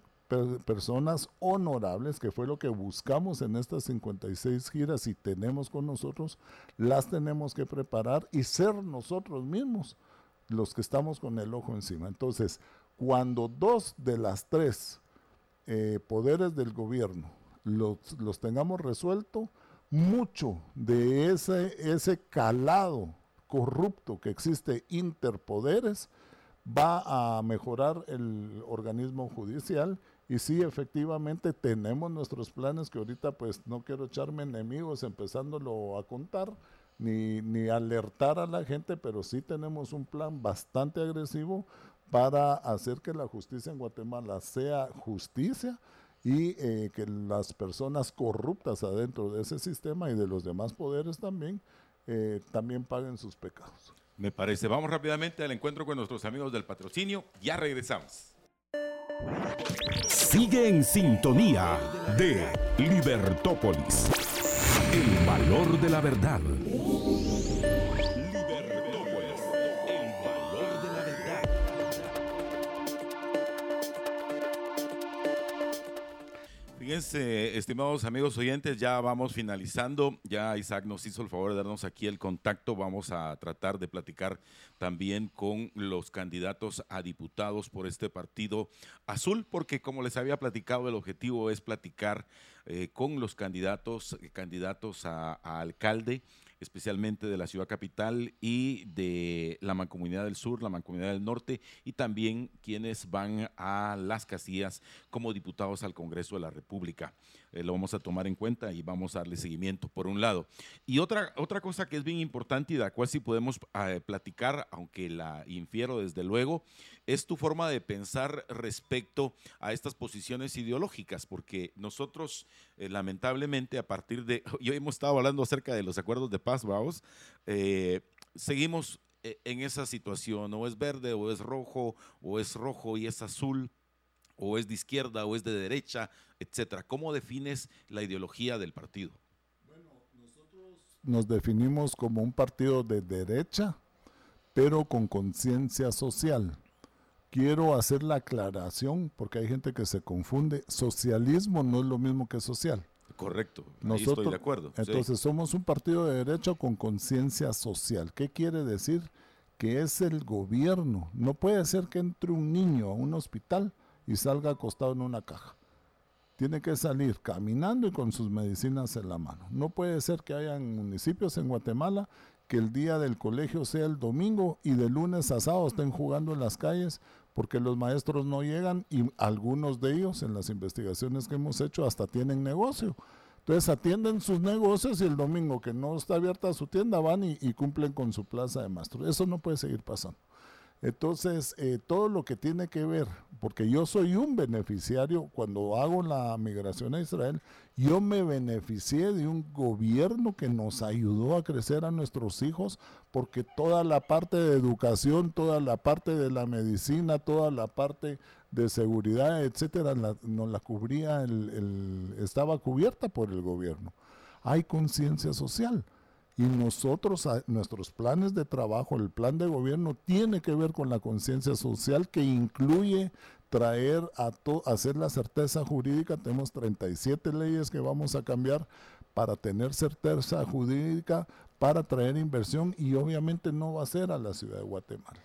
personas honorables, que fue lo que buscamos en estas 56 giras y tenemos con nosotros, las tenemos que preparar y ser nosotros mismos los que estamos con el ojo encima. Entonces, cuando dos de las tres eh, poderes del gobierno los, los tengamos resuelto, mucho de ese, ese calado corrupto que existe interpoderes va a mejorar el organismo judicial. Y sí, efectivamente tenemos nuestros planes que ahorita pues no quiero echarme enemigos empezándolo a contar ni, ni alertar a la gente, pero sí tenemos un plan bastante agresivo para hacer que la justicia en Guatemala sea justicia y eh, que las personas corruptas adentro de ese sistema y de los demás poderes también, eh, también paguen sus pecados. Me parece. Vamos rápidamente al encuentro con nuestros amigos del patrocinio. Ya regresamos. Sigue en sintonía de Libertópolis. El valor de la verdad. Fíjense, estimados amigos oyentes, ya vamos finalizando. Ya Isaac nos hizo el favor de darnos aquí el contacto. Vamos a tratar de platicar también con los candidatos a diputados por este partido azul, porque como les había platicado, el objetivo es platicar eh, con los candidatos, candidatos a alcalde especialmente de la ciudad capital y de la Mancomunidad del Sur, la Mancomunidad del Norte y también quienes van a las casillas como diputados al Congreso de la República. Eh, lo vamos a tomar en cuenta y vamos a darle seguimiento por un lado. Y otra, otra cosa que es bien importante y de la cual sí podemos eh, platicar, aunque la infiero desde luego, es tu forma de pensar respecto a estas posiciones ideológicas, porque nosotros eh, lamentablemente a partir de, hoy hemos estado hablando acerca de los acuerdos de paz, vamos, seguimos en esa situación, o es verde, o es rojo, o es rojo y es azul o es de izquierda o es de derecha, etcétera. ¿Cómo defines la ideología del partido? Bueno, nosotros nos definimos como un partido de derecha, pero con conciencia social. Quiero hacer la aclaración porque hay gente que se confunde. Socialismo no es lo mismo que social. Correcto, Nosotros, estoy de acuerdo. Entonces somos un partido de derecha con conciencia social. ¿Qué quiere decir? Que es el gobierno. No puede ser que entre un niño a un hospital y salga acostado en una caja. Tiene que salir caminando y con sus medicinas en la mano. No puede ser que hayan municipios en Guatemala que el día del colegio sea el domingo y de lunes a sábado estén jugando en las calles porque los maestros no llegan y algunos de ellos en las investigaciones que hemos hecho hasta tienen negocio. Entonces atienden sus negocios y el domingo que no está abierta su tienda van y, y cumplen con su plaza de maestros. Eso no puede seguir pasando. Entonces, eh, todo lo que tiene que ver, porque yo soy un beneficiario, cuando hago la migración a Israel, yo me beneficié de un gobierno que nos ayudó a crecer a nuestros hijos, porque toda la parte de educación, toda la parte de la medicina, toda la parte de seguridad, etcétera, la, nos la cubría, el, estaba cubierta por el gobierno. Hay conciencia social. Y nosotros, nuestros planes de trabajo, el plan de gobierno tiene que ver con la conciencia social que incluye traer a hacer la certeza jurídica. Tenemos 37 leyes que vamos a cambiar para tener certeza jurídica, para traer inversión y obviamente no va a ser a la ciudad de Guatemala.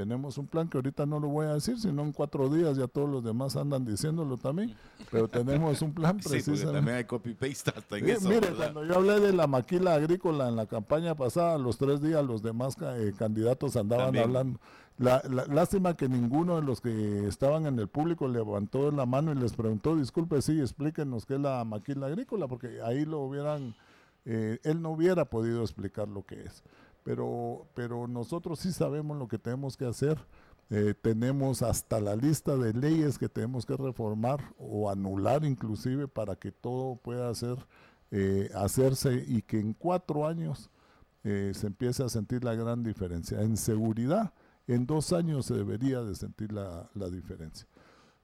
Tenemos un plan que ahorita no lo voy a decir, sino en cuatro días ya todos los demás andan diciéndolo también, pero tenemos un plan preciso. Sí, también hay copy-paste hasta en sí, eso, Mire, cuando yo hablé de la maquila agrícola en la campaña pasada, los tres días los demás eh, candidatos andaban también. hablando. La, la, lástima que ninguno de los que estaban en el público levantó la mano y les preguntó, disculpe, sí, explíquenos qué es la maquila agrícola, porque ahí lo hubieran, eh, él no hubiera podido explicar lo que es pero, pero nosotros sí sabemos lo que tenemos que hacer. Eh, tenemos hasta la lista de leyes que tenemos que reformar o anular inclusive para que todo pueda hacer, eh, hacerse y que en cuatro años eh, se empiece a sentir la gran diferencia. En seguridad, en dos años se debería de sentir la, la diferencia.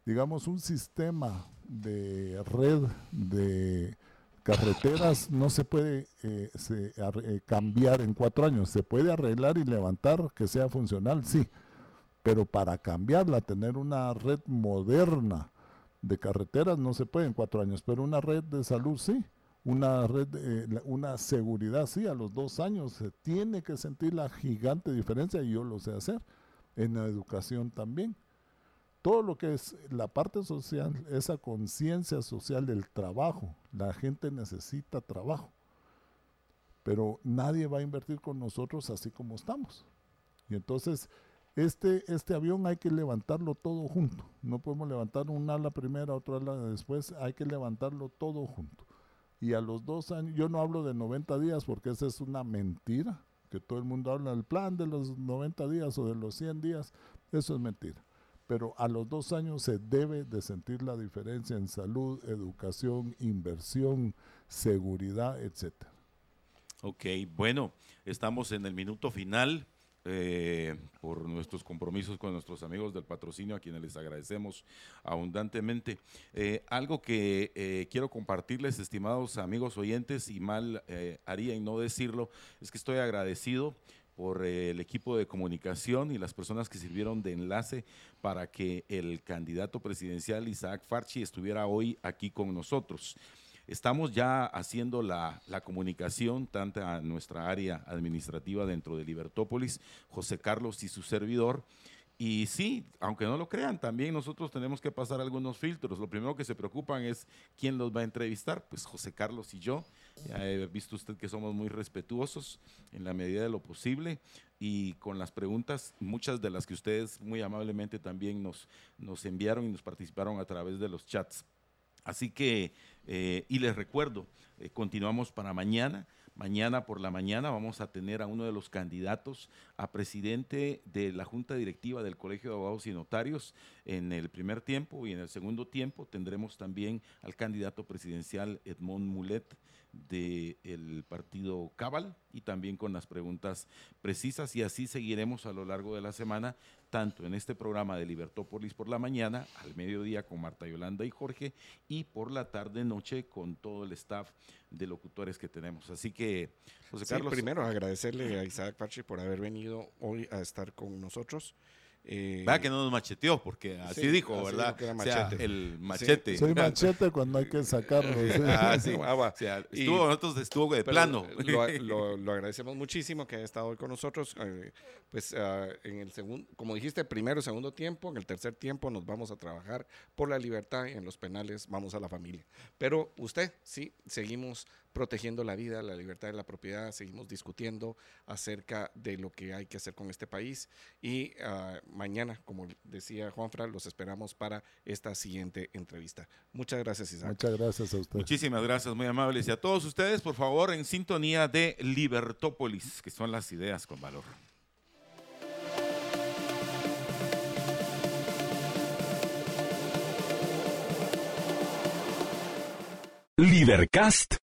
Digamos, un sistema de red de carreteras no se puede eh, eh, cambiar en cuatro años. Se puede arreglar y levantar que sea funcional, sí. Pero para cambiarla, tener una red moderna de carreteras no se puede en cuatro años. Pero una red de salud sí. Una red, eh, una seguridad sí. A los dos años se tiene que sentir la gigante diferencia y yo lo sé hacer. En la educación también todo lo que es la parte social, esa conciencia social del trabajo. La gente necesita trabajo, pero nadie va a invertir con nosotros así como estamos. Y entonces, este, este avión hay que levantarlo todo junto. No podemos levantar un ala primera, otra ala después, hay que levantarlo todo junto. Y a los dos años, yo no hablo de 90 días porque esa es una mentira, que todo el mundo habla del plan de los 90 días o de los 100 días, eso es mentira pero a los dos años se debe de sentir la diferencia en salud, educación, inversión, seguridad, etcétera. Ok, bueno, estamos en el minuto final. Eh, por nuestros compromisos con nuestros amigos del patrocinio, a quienes les agradecemos abundantemente. Eh, algo que eh, quiero compartirles, estimados amigos oyentes, y mal haría en no decirlo, es que estoy agradecido por el equipo de comunicación y las personas que sirvieron de enlace para que el candidato presidencial Isaac Farchi estuviera hoy aquí con nosotros. Estamos ya haciendo la, la, comunicación tanto a nuestra área administrativa dentro de Libertópolis, José Carlos y su servidor, y sí, aunque no lo crean, también nosotros tenemos que pasar algunos filtros. Lo primero que se preocupan es quién los va a entrevistar, pues José Carlos y yo. Ya he visto usted que somos muy respetuosos en la medida de lo posible y con las preguntas, muchas de las que ustedes muy amablemente también nos, nos enviaron y nos participaron a través de los chats. Así que, eh, y les recuerdo, eh, continuamos para mañana. Mañana por la mañana vamos a tener a uno de los candidatos a presidente de la Junta Directiva del Colegio de Abogados y Notarios. En el primer tiempo y en el segundo tiempo tendremos también al candidato presidencial Edmond Mulet del partido Cabal y también con las preguntas precisas y así seguiremos a lo largo de la semana, tanto en este programa de Libertópolis por la mañana, al mediodía con Marta Yolanda y Jorge y por la tarde noche con todo el staff de locutores que tenemos. Así que, José Carlos. primero agradecerle a Isaac Pachi por haber venido hoy a estar con nosotros. Eh, que no nos macheteó, porque así dijo, ¿verdad? el machete. Soy machete cuando hay que sacarlo. ah, sí. Ah, estuvo, nosotros estuvo de plano. Lo, agradecemos muchísimo que haya estado hoy con nosotros. Eh, pues ah, en el segundo, como dijiste, primero, segundo tiempo, en el tercer tiempo nos vamos a trabajar por la libertad y en los penales vamos a la familia. Pero usted, sí, seguimos protegiendo la vida, la libertad de la propiedad, seguimos discutiendo acerca de lo que hay que hacer con este país y uh, mañana, como decía Juanfra, los esperamos para esta siguiente entrevista. Muchas gracias, Isaac. Muchas gracias a usted. Muchísimas gracias, muy amables. Y a todos ustedes, por favor, en sintonía de Libertópolis, que son las ideas con valor. Libercast